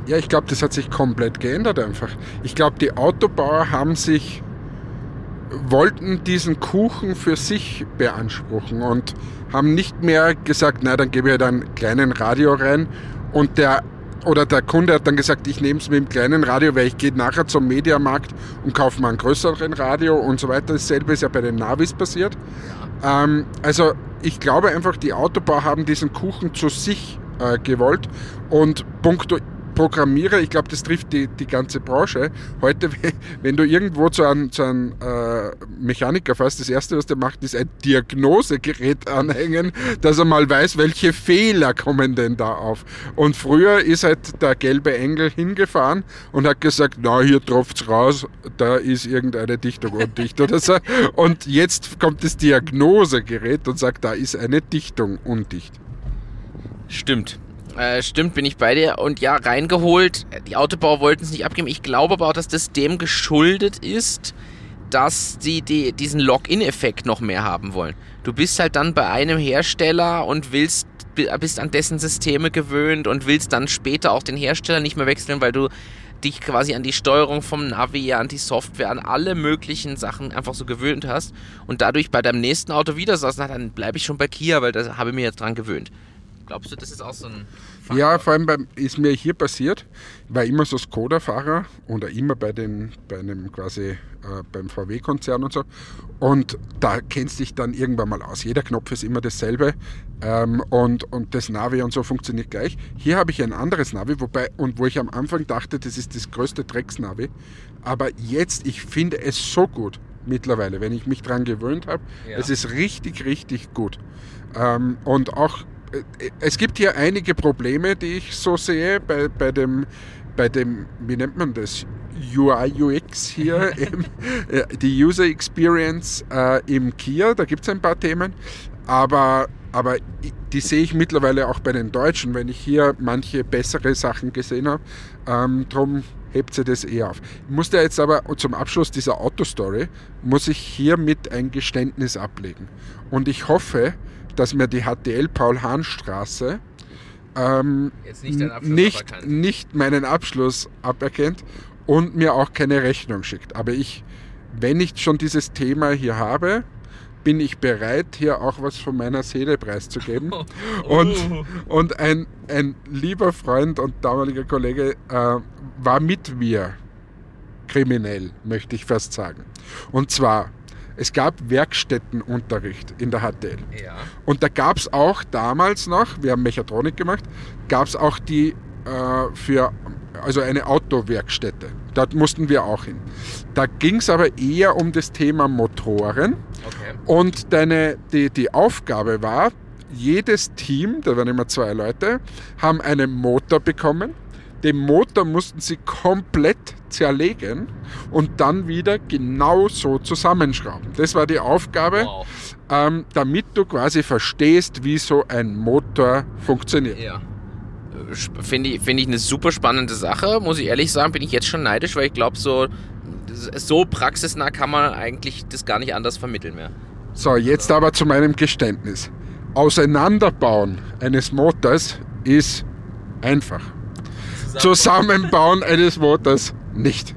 S2: Ja, ich glaube, das hat sich komplett geändert einfach. Ich glaube, die Autobauer haben sich, wollten diesen Kuchen für sich beanspruchen und haben nicht mehr gesagt, na, dann gebe ich halt einen kleinen Radio rein und der oder der Kunde hat dann gesagt, ich nehme es mit dem kleinen Radio, weil ich gehe nachher zum Mediamarkt und kaufe mal einen größeren Radio und so weiter. Dasselbe ist ja bei den Navis passiert. Ähm, also ich glaube einfach, die Autobauer haben diesen Kuchen zu sich äh, gewollt und punkto Programmierer, ich glaube, das trifft die, die ganze Branche. Heute, wenn du irgendwo zu einem, zu einem äh, Mechaniker fährst, das Erste, was der macht, ist ein Diagnosegerät anhängen, dass er mal weiß, welche Fehler kommen denn da auf. Und früher ist halt der gelbe Engel hingefahren und hat gesagt, na, hier tropft's raus, da ist irgendeine Dichtung undicht oder so. Und jetzt kommt das Diagnosegerät und sagt, da ist eine Dichtung undicht.
S1: Stimmt. Äh, stimmt, bin ich bei dir. Und ja, reingeholt. Die Autobauer wollten es nicht abgeben. Ich glaube aber auch, dass das dem geschuldet ist, dass sie die, diesen Login-Effekt noch mehr haben wollen. Du bist halt dann bei einem Hersteller und willst bist an dessen Systeme gewöhnt und willst dann später auch den Hersteller nicht mehr wechseln, weil du dich quasi an die Steuerung vom Navi, an die Software, an alle möglichen Sachen einfach so gewöhnt hast und dadurch bei deinem nächsten Auto wieder sagst, na dann bleibe ich schon bei Kia, weil da habe ich mir jetzt dran gewöhnt. Glaubst du, das ist auch so ein
S2: Faktor? Ja, vor allem beim, ist mir hier passiert, ich war immer so Skoda-Fahrer oder immer bei, den, bei einem quasi äh, beim VW-Konzern und so. Und da kennst du dich dann irgendwann mal aus. Jeder Knopf ist immer dasselbe ähm, und, und das Navi und so funktioniert gleich. Hier habe ich ein anderes Navi, wobei, und wo ich am Anfang dachte, das ist das größte Drecks-Navi. Aber jetzt, ich finde es so gut mittlerweile, wenn ich mich daran gewöhnt habe. Ja. Es ist richtig, richtig gut. Ähm, und auch es gibt hier einige Probleme, die ich so sehe bei, bei, dem, bei dem, wie nennt man das, UI, UX hier, im, äh, die User Experience äh, im Kia, da gibt es ein paar Themen, aber, aber die sehe ich mittlerweile auch bei den Deutschen, wenn ich hier manche bessere Sachen gesehen habe. Ähm, drum hebt sie das eher auf. Ich musste jetzt aber zum Abschluss dieser Autostory, muss ich hiermit ein Geständnis ablegen. Und ich hoffe, dass mir die HTL Paul-Hahn-Straße ähm, nicht, nicht, nicht, meinen Abschluss aberkennt und mir auch keine Rechnung schickt. Aber ich, wenn ich schon dieses Thema hier habe, bin ich bereit, hier auch was von meiner Seele preiszugeben. Oh. Und, und ein, ein lieber Freund und damaliger Kollege äh, war mit mir kriminell, möchte ich fast sagen. Und zwar es gab Werkstättenunterricht in der HTL. Ja. Und da gab es auch damals noch, wir haben Mechatronik gemacht, gab es auch die äh, für also eine Autowerkstätte. Dort mussten wir auch hin. Da ging es aber eher um das Thema Motoren. Okay. Und deine, die, die Aufgabe war, jedes Team, da waren immer zwei Leute, haben einen Motor bekommen den Motor mussten sie komplett zerlegen und dann wieder genauso zusammenschrauben. Das war die Aufgabe, wow. ähm, damit du quasi verstehst, wie so ein Motor funktioniert.
S1: Ja. Finde ich, find ich eine super spannende Sache, muss ich ehrlich sagen, bin ich jetzt schon neidisch, weil ich glaube, so, so praxisnah kann man eigentlich das gar nicht anders vermitteln mehr.
S2: So, jetzt aber zu meinem Geständnis. Auseinanderbauen eines Motors ist einfach. Zusammenbauen eines Motors nicht.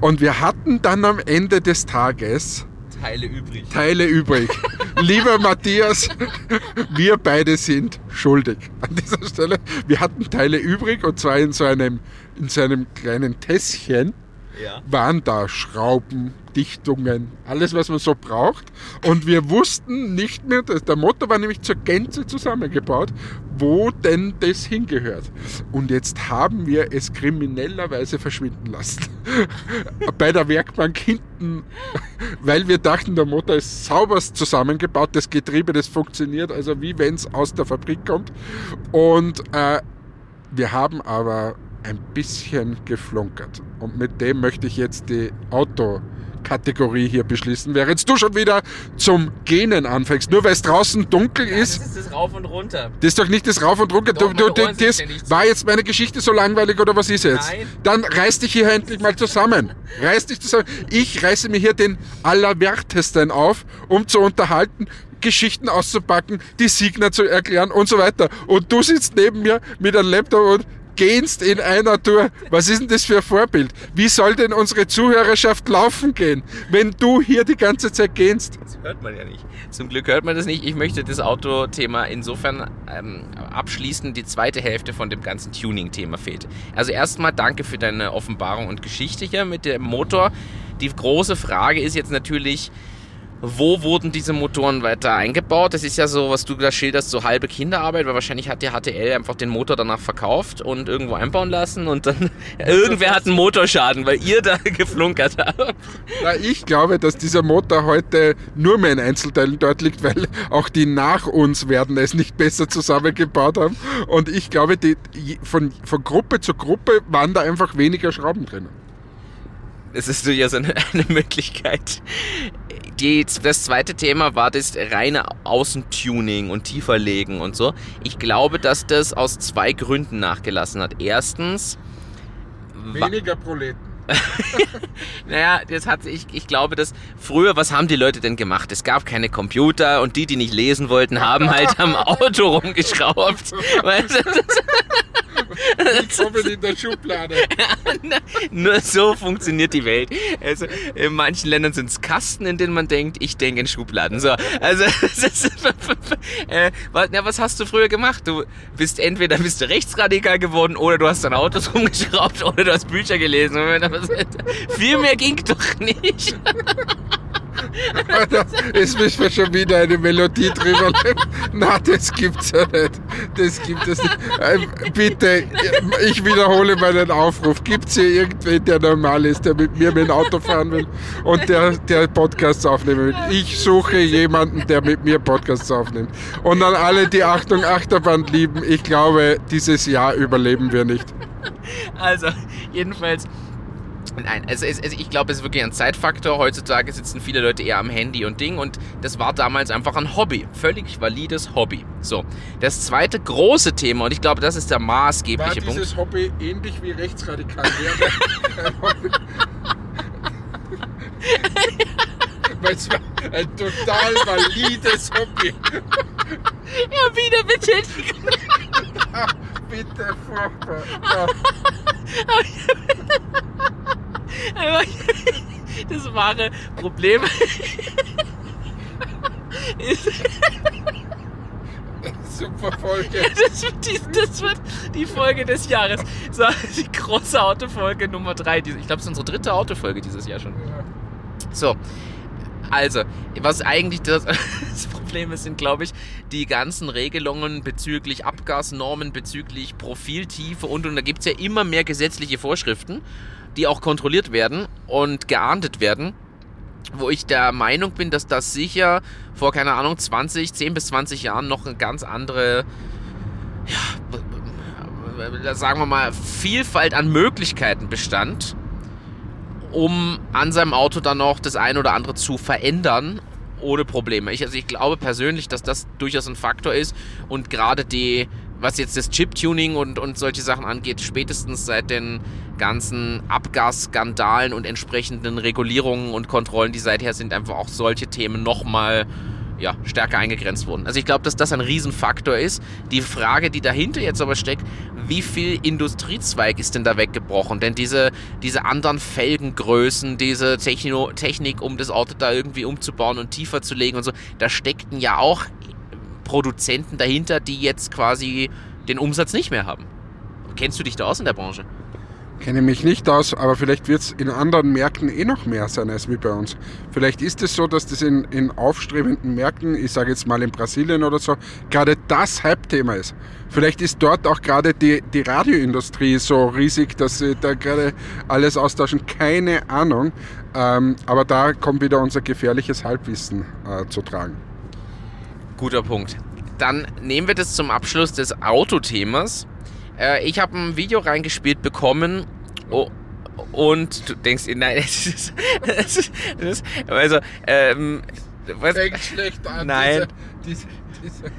S2: Und wir hatten dann am Ende des Tages
S1: Teile übrig.
S2: Teile übrig. Lieber Matthias, wir beide sind schuldig an dieser Stelle. Wir hatten Teile übrig und zwar in so einem, in so einem kleinen Tässchen ja. waren da Schrauben, Dichtungen, alles, was man so braucht. Und wir wussten nicht mehr, der Motor war nämlich zur Gänze zusammengebaut, wo denn das hingehört. Und jetzt haben wir es kriminellerweise verschwinden lassen. Bei der Werkbank hinten, weil wir dachten, der Motor ist sauberst zusammengebaut, das Getriebe, das funktioniert, also wie wenn es aus der Fabrik kommt. Und äh, wir haben aber ein bisschen geflunkert. Und mit dem möchte ich jetzt die Autokategorie hier beschließen. Während du schon wieder zum Genen anfängst, nur weil es draußen dunkel ja, ist.
S1: Das ist das Rauf und Runter.
S2: Das ist doch nicht das Rauf und Runter. Doch, du, du, das war jetzt meine Geschichte so langweilig oder was ist jetzt? Nein. Dann reiß dich hier endlich mal zusammen. Reiß dich zusammen. Ich reiße mir hier den Allerwertesten auf, um zu unterhalten. Geschichten auszupacken, die Signer zu erklären und so weiter. Und du sitzt neben mir mit einem Laptop und gehst in einer Tour. Was ist denn das für ein Vorbild? Wie soll denn unsere Zuhörerschaft laufen gehen, wenn du hier die ganze Zeit gehst?
S1: Das hört man ja nicht. Zum Glück hört man das nicht. Ich möchte das Autothema insofern ähm, abschließen. Die zweite Hälfte von dem ganzen Tuning-Thema fehlt. Also erstmal danke für deine Offenbarung und Geschichte hier mit dem Motor. Die große Frage ist jetzt natürlich, wo wurden diese Motoren weiter eingebaut? Das ist ja so, was du da schilderst, so halbe Kinderarbeit, weil wahrscheinlich hat die HTL einfach den Motor danach verkauft und irgendwo einbauen lassen und dann irgendwer hat einen Motorschaden, weil ihr da geflunkert habt.
S2: Na, ich glaube, dass dieser Motor heute nur mehr in Einzelteilen dort liegt, weil auch die nach uns werden es nicht besser zusammengebaut haben. Und ich glaube, die, von, von Gruppe zu Gruppe waren da einfach weniger Schrauben drinnen.
S1: Das ist durchaus eine, eine Möglichkeit. Die, das zweite Thema war das reine Außentuning und tieferlegen und so. Ich glaube, dass das aus zwei Gründen nachgelassen hat. Erstens,
S2: Weniger Proleten.
S1: naja, das hat ich, ich glaube, dass früher, was haben die Leute denn gemacht? Es gab keine Computer und die, die nicht lesen wollten, haben halt am Auto rumgeschraubt. Weißt du, das-
S2: Ich komme in der Schublade.
S1: Nur so funktioniert die Welt. Also in manchen Ländern sind es Kasten, in denen man denkt, ich denke in Schubladen. So, also äh, was, na, was hast du früher gemacht? Du bist entweder bist du rechtsradikal geworden oder du hast an Autos rumgeschraubt oder du hast Bücher gelesen. Viel mehr ging doch nicht.
S2: Jetzt müssen wir schon wieder eine Melodie drüber nehmen. Na, das gibt's ja nicht. Das gibt es nicht. Äh, Bitte, ich wiederhole meinen Aufruf. Gibt's hier irgendwen, der normal ist, der mit mir mit dem Auto fahren will und der, der Podcasts aufnehmen will? Ich suche jemanden, der mit mir Podcasts aufnimmt. Und an alle, die Achtung Achterbahn lieben, ich glaube, dieses Jahr überleben wir nicht.
S1: Also, jedenfalls. Nein, also, es, es, ich glaube, es ist wirklich ein Zeitfaktor. Heutzutage sitzen viele Leute eher am Handy und Ding und das war damals einfach ein Hobby. Völlig valides Hobby. So, das zweite große Thema und ich glaube, das ist der
S2: War
S1: maßgebliche Punkt.
S2: dieses Hobby ähnlich wie rechtsradikal Hobby. Weil es war ein total valides Hobby.
S1: Ja, wieder Betätigung.
S2: Bitte, furchtbar. Ja.
S1: Das wahre Problem ist,
S2: Super Folge.
S1: das wird, die, das wird die Folge des Jahres. So, die große Autofolge Nummer 3. Ich glaube, es ist unsere dritte Autofolge dieses Jahr schon. So, also, was eigentlich das, das Problem ist, sind, glaube ich, die ganzen Regelungen bezüglich Abgasnormen, bezüglich Profiltiefe und, und da gibt es ja immer mehr gesetzliche Vorschriften, die auch kontrolliert werden und geahndet werden, wo ich der Meinung bin, dass das sicher vor, keine Ahnung, 20, 10 bis 20 Jahren noch eine ganz andere, ja, sagen wir mal, Vielfalt an Möglichkeiten bestand, um an seinem Auto dann noch das ein oder andere zu verändern ohne Probleme. Ich, also ich glaube persönlich, dass das durchaus ein Faktor ist und gerade die, was jetzt das Chip-Tuning und, und solche Sachen angeht, spätestens seit den ganzen Abgasskandalen und entsprechenden Regulierungen und Kontrollen, die seither sind, einfach auch solche Themen nochmal ja, stärker eingegrenzt wurden. Also ich glaube, dass das ein Riesenfaktor ist. Die Frage, die dahinter jetzt aber steckt, wie viel Industriezweig ist denn da weggebrochen? Denn diese, diese anderen Felgengrößen, diese Techno Technik, um das Auto da irgendwie umzubauen und tiefer zu legen und so, da steckten ja auch Produzenten dahinter, die jetzt quasi den Umsatz nicht mehr haben. Kennst du dich da aus in der Branche?
S2: Kenne mich nicht aus, aber vielleicht wird es in anderen Märkten eh noch mehr sein als wie bei uns. Vielleicht ist es so, dass das in, in aufstrebenden Märkten, ich sage jetzt mal in Brasilien oder so, gerade das Hype-Thema ist. Vielleicht ist dort auch gerade die, die Radioindustrie so riesig, dass sie da gerade alles austauschen. Keine Ahnung. Ähm, aber da kommt wieder unser gefährliches Halbwissen äh, zu tragen.
S1: Guter Punkt. Dann nehmen wir das zum Abschluss des Autothemas. Äh, ich habe ein Video reingespielt bekommen. Oh, und du denkst, nein, es ist, es ist, es ist also, ähm, was,
S2: Fängt schlecht an.
S1: Nein.
S2: Diese, diese, diese,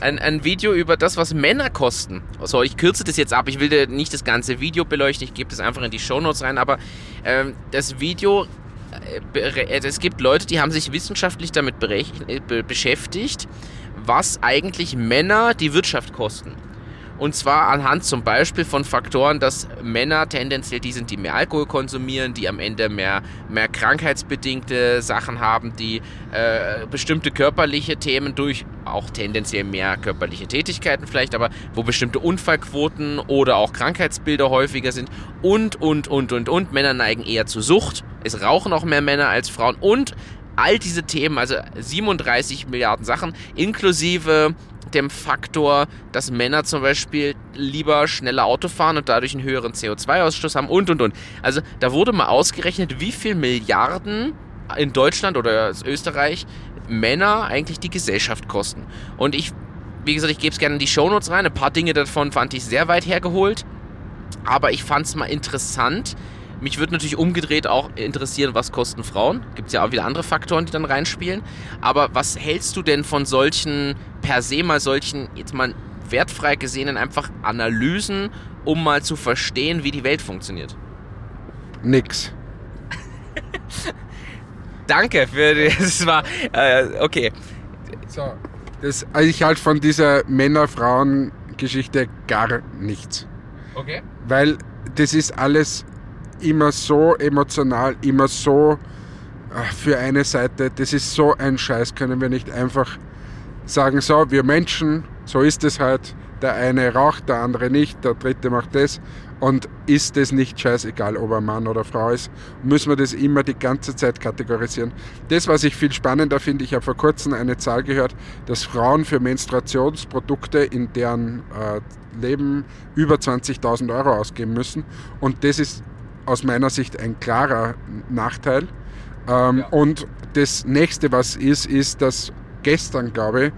S1: ein, ein Video über das, was Männer kosten. So, ich kürze das jetzt ab. Ich will dir nicht das ganze Video beleuchten. Ich gebe das einfach in die Shownotes rein. Aber ähm, das Video, es gibt Leute, die haben sich wissenschaftlich damit äh, be beschäftigt, was eigentlich Männer die Wirtschaft kosten. Und zwar anhand zum Beispiel von Faktoren, dass Männer tendenziell die sind, die mehr Alkohol konsumieren, die am Ende mehr, mehr krankheitsbedingte Sachen haben, die äh, bestimmte körperliche Themen durch auch tendenziell mehr körperliche Tätigkeiten vielleicht, aber wo bestimmte Unfallquoten oder auch Krankheitsbilder häufiger sind und, und, und, und, und. Männer neigen eher zu Sucht. Es rauchen auch mehr Männer als Frauen und all diese Themen, also 37 Milliarden Sachen, inklusive dem Faktor, dass Männer zum Beispiel lieber schneller Auto fahren und dadurch einen höheren CO2-Ausstoß haben und und und. Also da wurde mal ausgerechnet, wie viel Milliarden in Deutschland oder Österreich Männer eigentlich die Gesellschaft kosten. Und ich, wie gesagt, ich gebe es gerne in die Shownotes rein. Ein paar Dinge davon fand ich sehr weit hergeholt. Aber ich fand es mal interessant, Mich würde natürlich umgedreht auch interessieren, was kosten Frauen. Gibt es ja auch wieder andere Faktoren, die dann reinspielen. Aber was hältst du denn von solchen, per se mal solchen, jetzt mal wertfrei gesehenen einfach Analysen, um mal zu verstehen, wie die Welt funktioniert?
S2: Nix.
S1: Danke für das war äh, okay.
S2: So, das, also ich halte von dieser Männer-Frauen-Geschichte gar nichts.
S1: Okay.
S2: Weil das ist alles immer so emotional, immer so äh, für eine Seite. Das ist so ein Scheiß, können wir nicht einfach sagen, so, wir Menschen, so ist es halt. Der eine raucht, der andere nicht, der dritte macht das. Und ist es nicht scheißegal, ob er Mann oder Frau ist, müssen wir das immer die ganze Zeit kategorisieren. Das, was ich viel spannender finde, ich habe vor kurzem eine Zahl gehört, dass Frauen für Menstruationsprodukte in deren äh, Leben über 20.000 Euro ausgeben müssen. Und das ist aus meiner Sicht ein klarer Nachteil. Ähm, ja. Und das nächste, was ist, ist, dass gestern, glaube ich,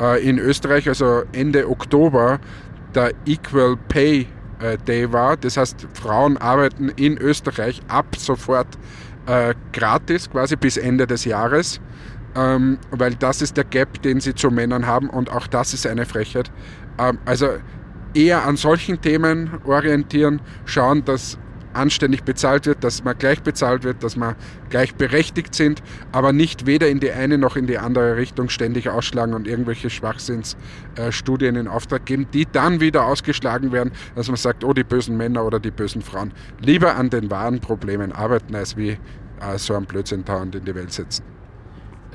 S2: äh, in Österreich, also Ende Oktober, der Equal Pay äh, Day war. Das heißt, Frauen arbeiten in Österreich ab sofort äh, gratis, quasi bis Ende des Jahres. Ähm, weil das ist der Gap, den sie zu Männern haben und auch das ist eine Frechheit. Ähm, also eher an solchen Themen orientieren, schauen, dass anständig bezahlt wird, dass man gleich bezahlt wird, dass man gleich berechtigt sind, aber nicht weder in die eine noch in die andere Richtung ständig ausschlagen und irgendwelche Schwachsinnsstudien in Auftrag geben, die dann wieder ausgeschlagen werden, dass man sagt, oh, die bösen Männer oder die bösen Frauen. Lieber an den wahren Problemen arbeiten, als wie äh, so ein Blödsinn dauernd in die Welt setzen.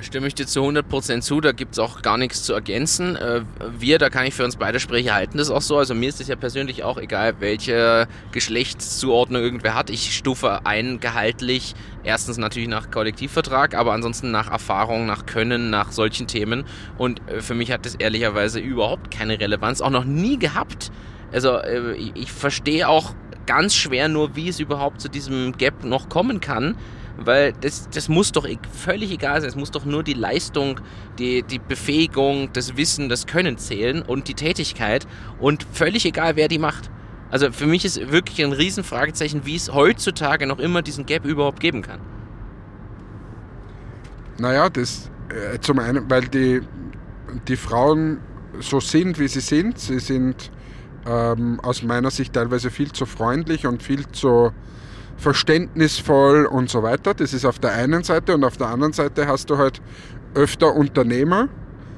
S1: Stimme ich dir zu 100% zu, da gibt es auch gar nichts zu ergänzen. Äh, wir, da kann ich für uns beide sprechen, halten das auch so. Also mir ist es ja persönlich auch egal, welche Geschlechtszuordnung irgendwer hat. Ich stufe ein gehaltlich, erstens natürlich nach Kollektivvertrag, aber ansonsten nach Erfahrung, nach Können, nach solchen Themen. Und äh, für mich hat das ehrlicherweise überhaupt keine Relevanz, auch noch nie gehabt. Also äh, ich verstehe auch ganz schwer nur, wie es überhaupt zu diesem Gap noch kommen kann weil das, das muss doch e-, völlig egal sein. Es muss doch nur die Leistung, die, die Befähigung, das Wissen, das Können zählen und die Tätigkeit und völlig egal, wer die macht. Also für mich ist wirklich ein Riesenfragezeichen, wie es heutzutage noch immer diesen Gap überhaupt geben kann.
S2: Naja, das äh, zum einen, weil die, die Frauen so sind, wie sie sind. Sie sind ähm, aus meiner Sicht teilweise viel zu freundlich und viel zu verständnisvoll und so weiter. Das ist auf der einen Seite und auf der anderen Seite hast du halt öfter Unternehmer,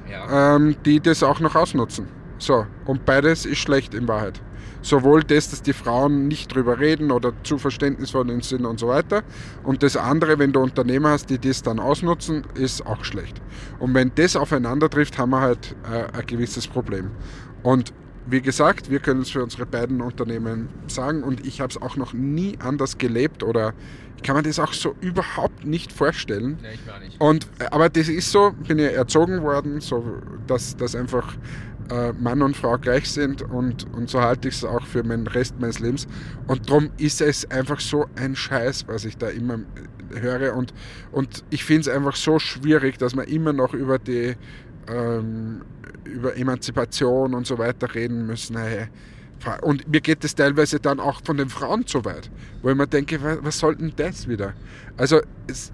S2: ja. ähm, die das auch noch ausnutzen. So, und beides ist schlecht in Wahrheit. Sowohl das, dass die Frauen nicht drüber reden oder zu verständnisvoll sind und so weiter. Und das andere, wenn du Unternehmer hast, die das dann ausnutzen, ist auch schlecht. Und wenn das aufeinander trifft, haben wir halt äh, ein gewisses Problem. Und wie gesagt, wir können es für unsere beiden Unternehmen sagen und ich habe es auch noch nie anders gelebt oder ich kann mir das auch so überhaupt nicht vorstellen.
S1: Ja, ich war nicht.
S2: Und, aber das ist so, bin ja erzogen worden, so, dass, dass einfach äh, Mann und Frau gleich sind und, und so halte ich es auch für den Rest meines Lebens. Und darum ist es einfach so ein Scheiß, was ich da immer höre. Und, und ich finde es einfach so schwierig, dass man immer noch über die ähm, über Emanzipation und so weiter reden müssen. Und mir geht es teilweise dann auch von den Frauen zu weit, wo ich mir denke, was soll denn das wieder? Also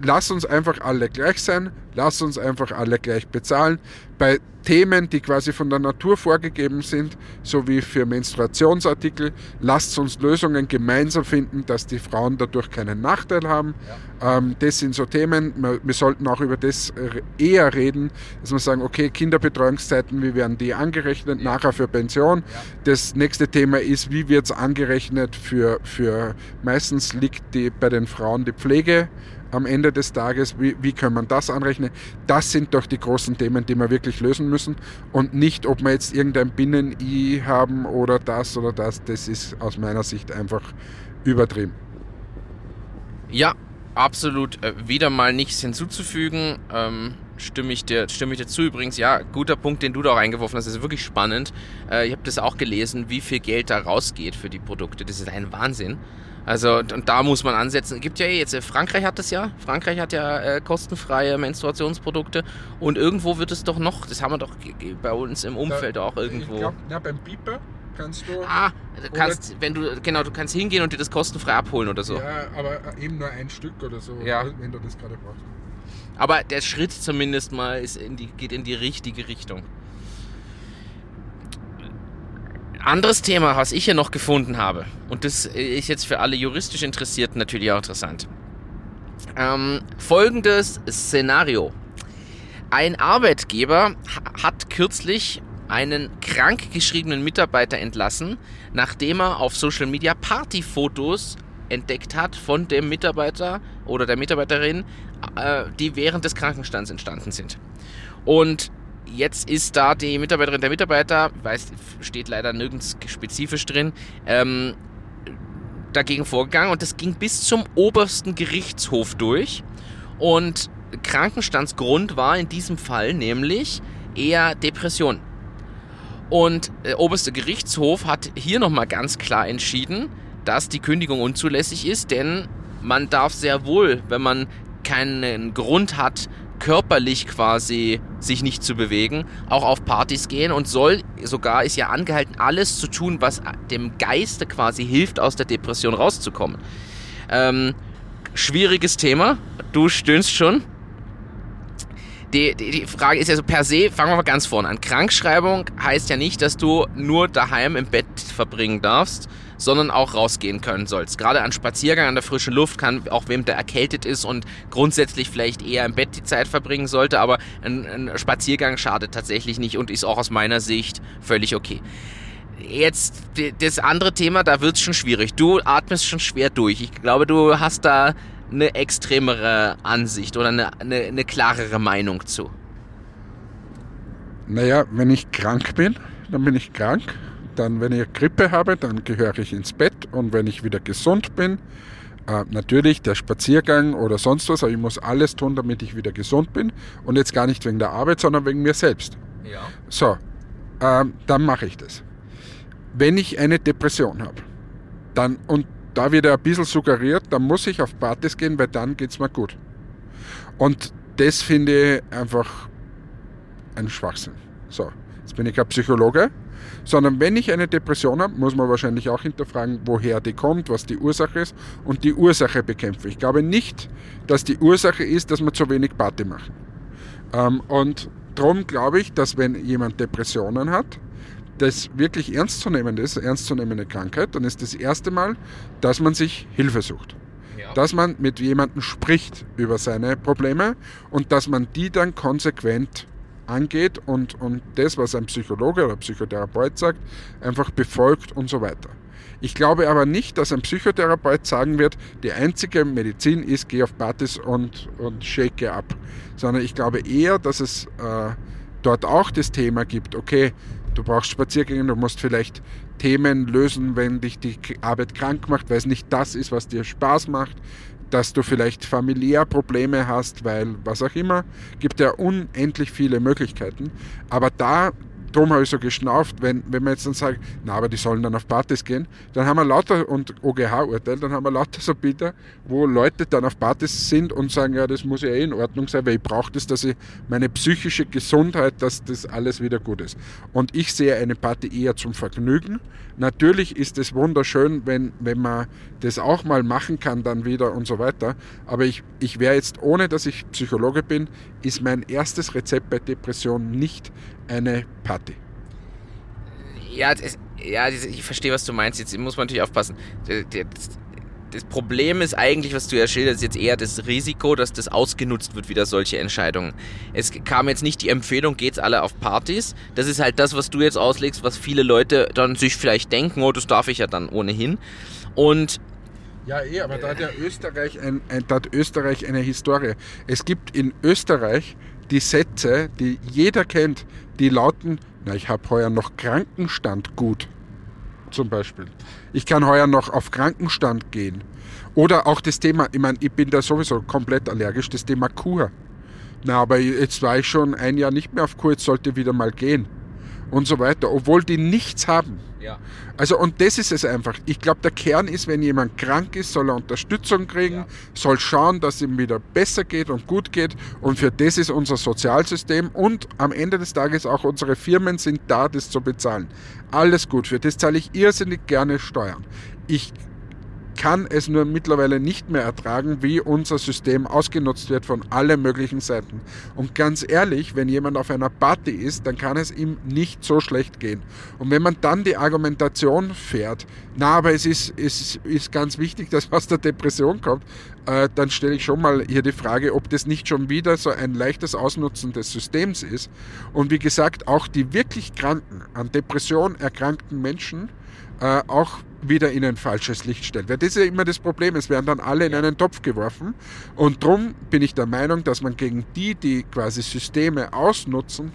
S2: lass uns einfach alle gleich sein, lass uns einfach alle gleich bezahlen. Bei Themen, die quasi von der Natur vorgegeben sind, so wie für Menstruationsartikel, lasst uns Lösungen gemeinsam finden, dass die Frauen dadurch keinen Nachteil haben. Ja. Ähm, das sind so Themen, wir sollten auch über das eher reden, dass wir sagen, okay, Kinderbetreuungszeiten, wie werden die angerechnet, ja. nachher für Pension. Ja. Das nächste Thema ist, wie wird es angerechnet für, für, meistens liegt die, bei den Frauen die Pflege am Ende des Tages, wie, wie kann man das anrechnen? Das sind doch die großen Themen, die wir wirklich lösen müssen und nicht, ob wir jetzt irgendein Binnen-I haben oder das oder das. Das ist aus meiner Sicht einfach übertrieben.
S1: Ja, absolut. Äh, wieder mal nichts hinzuzufügen. Ähm, stimme, ich dir, stimme ich dir zu. Übrigens, ja, guter Punkt, den du da auch eingeworfen hast. Das ist wirklich spannend. Äh, ich habe das auch gelesen, wie viel Geld da rausgeht für die Produkte. Das ist ein Wahnsinn. Also und da muss man ansetzen. Gibt ja eh jetzt, äh, Frankreich hat das ja. Frankreich hat ja äh, kostenfreie Menstruationsprodukte und irgendwo wird es doch noch, das haben wir doch bei uns im Umfeld
S2: da,
S1: auch irgendwo. Ich glaub,
S2: ja, beim Piper kannst du.
S1: Ah, du kannst, wenn du, genau, du kannst hingehen und dir das kostenfrei abholen oder so.
S2: Ja, aber eben nur ein Stück oder so,
S1: Ja.
S2: wenn du das gerade brauchst.
S1: Aber der Schritt zumindest mal ist in die, geht in die richtige Richtung. Anderes Thema, was ich hier noch gefunden habe, und das ist jetzt für alle juristisch Interessierten natürlich auch interessant. Ähm, folgendes Szenario. Ein Arbeitgeber ha- hat kürzlich einen krankgeschriebenen Mitarbeiter entlassen, nachdem er auf Social Media Partyfotos entdeckt hat von dem Mitarbeiter oder der Mitarbeiterin, äh, die während des Krankenstands entstanden sind. Und jetzt ist da die Mitarbeiterin, der Mitarbeiter, weiß, steht leider nirgends spezifisch drin, ähm, dagegen vorgegangen und das ging bis zum obersten Gerichtshof durch. Und Krankenstandsgrund war in diesem Fall nämlich eher Depression. Und der oberste Gerichtshof hat hier nochmal ganz klar entschieden, dass die Kündigung unzulässig ist, denn man darf sehr wohl, wenn man keinen Grund hat, körperlich quasi sich nicht zu bewegen, auch auf Partys gehen und soll sogar ist ja angehalten, alles zu tun, was dem Geiste quasi hilft, aus der Depression rauszukommen. Ähm, schwieriges Thema. Du stöhnst schon. Die, die, die Frage ist ja so per se, fangen wir mal ganz vorne an. Krankschreibung heißt ja nicht, dass du nur daheim im Bett verbringen darfst, sondern auch rausgehen können sollst. Gerade an Spaziergang an der frischen Luft kann auch wem der erkältet ist und grundsätzlich vielleicht eher im Bett die Zeit verbringen sollte, aber ein, ein Spaziergang schadet tatsächlich nicht und ist auch aus meiner Sicht völlig okay. Jetzt das andere Thema, da wird es schon schwierig. Du atmest schon schwer durch. Ich glaube, du hast da eine extremere Ansicht oder eine, eine, eine klarere Meinung zu.
S2: Naja, wenn ich krank bin, dann bin ich krank. Dann, wenn ich Grippe habe, dann gehöre ich ins Bett. Und wenn ich wieder gesund bin, äh, natürlich der Spaziergang oder sonst was, aber ich muss alles tun, damit ich wieder gesund bin. Und jetzt gar nicht wegen der Arbeit, sondern wegen mir selbst.
S1: Ja.
S2: So, ähm, dann mache ich das. Wenn ich eine Depression habe, dann, und da wird er ein bisschen suggeriert, dann muss ich auf Partys gehen, weil dann geht es mir gut. Und das finde ich einfach ein Schwachsinn. So, jetzt bin ich kein Psychologe, sondern wenn ich eine Depression habe, muss man wahrscheinlich auch hinterfragen, woher die kommt, was die Ursache ist und die Ursache bekämpfen. Ich glaube nicht, dass die Ursache ist, dass wir zu wenig Party machen. Ähm, und darum glaube ich, dass wenn jemand Depressionen hat, das wirklich ernst zu nehmen ist, ernstzunehmende Krankheit, dann ist das erste Mal, dass man sich Hilfe sucht.
S1: Ja.
S2: Dass man mit jemandem spricht über seine Probleme und dass man die dann konsequent angeht und, und das, was ein Psychologe oder Psychotherapeut sagt, einfach befolgt und so weiter. Ich glaube aber nicht, dass ein Psychotherapeut sagen wird, die einzige Medizin ist, geh auf Partys und, und shake ab. Sondern ich glaube eher, dass es äh, dort auch das Thema gibt, okay, du brauchst Spaziergänge, du musst vielleicht Themen lösen, wenn dich die Arbeit krank macht, weil es nicht das ist, was dir Spaß macht, dass du vielleicht familiär Probleme hast, weil was auch immer, gibt ja unendlich viele Möglichkeiten. Aber da, drum habe ich so geschnauft, wenn, wenn man jetzt dann sagt, na, aber die sollen dann auf Partys gehen, dann haben wir lauter, und OGH-Urteil, dann haben wir lauter so Bilder, wo Leute dann auf Partys sind und sagen, ja, das muss ja eh in Ordnung sein, weil ich brauche das, dass ich meine psychische Gesundheit, dass das alles wieder gut ist. Und ich sehe eine Party eher zum Vergnügen. Natürlich ist es wunderschön, wenn, wenn man das auch mal machen kann dann wieder und so weiter. Aber ich, ich wäre jetzt, ohne dass ich Psychologe bin, ist mein erstes Rezept bei Depressionen nicht eine Party.
S1: Ja, das, ja, ich verstehe, was du meinst. Jetzt muss man natürlich aufpassen. Das Problem ist eigentlich, was du ja schilderst, jetzt eher das Risiko, dass das ausgenutzt wird, wieder solche Entscheidungen. Es kam jetzt nicht die Empfehlung, geht's alle auf Partys. Das ist halt das, was du jetzt auslegst, was viele Leute dann sich vielleicht denken, oh, das darf ich ja dann ohnehin. Und
S2: Ja, eh, aber da hat ja Österreich, ein, ein, da hat Österreich eine Historie. Es gibt in Österreich die Sätze, die jeder kennt, die lauten, na, ich habe heuer noch Krankenstand gut. Zum Beispiel. Ich kann heuer noch auf Krankenstand gehen. Oder auch das Thema, ich meine, ich bin da sowieso komplett allergisch, das Thema Kur. Na, aber jetzt war ich schon ein Jahr nicht mehr auf Kur, jetzt sollte wieder mal gehen. und so weiter, obwohl die nichts haben.
S1: Ja.
S2: Also und das ist es einfach. Ich glaube, der Kern ist, wenn jemand krank ist, soll er Unterstützung kriegen,
S1: Ja.
S2: soll schauen, dass ihm wieder besser geht und gut geht. Und für das ist unser Sozialsystem und am Ende des Tages auch unsere Firmen sind da, das zu bezahlen. Alles gut. Für das zahle ich irrsinnig gerne Steuern. Ich kann es nur mittlerweile nicht mehr ertragen, wie unser System ausgenutzt wird von allen möglichen Seiten. Und ganz ehrlich, wenn jemand auf einer Party ist, dann kann es ihm nicht so schlecht gehen. Und wenn man dann die Argumentation fährt, na, aber es ist, es ist ganz wichtig, dass was der Depression kommt, äh, dann stelle ich schon mal hier die Frage, ob das nicht schon wieder so ein leichtes Ausnutzen des Systems ist. Und wie gesagt, auch die wirklich Kranken, an Depression erkrankten Menschen, äh, auch wieder in ein falsches Licht stellt. Weil das ist ja immer das Problem, es werden dann alle in einen Topf geworfen. Und darum bin ich der Meinung, dass man gegen die, die quasi Systeme ausnutzen,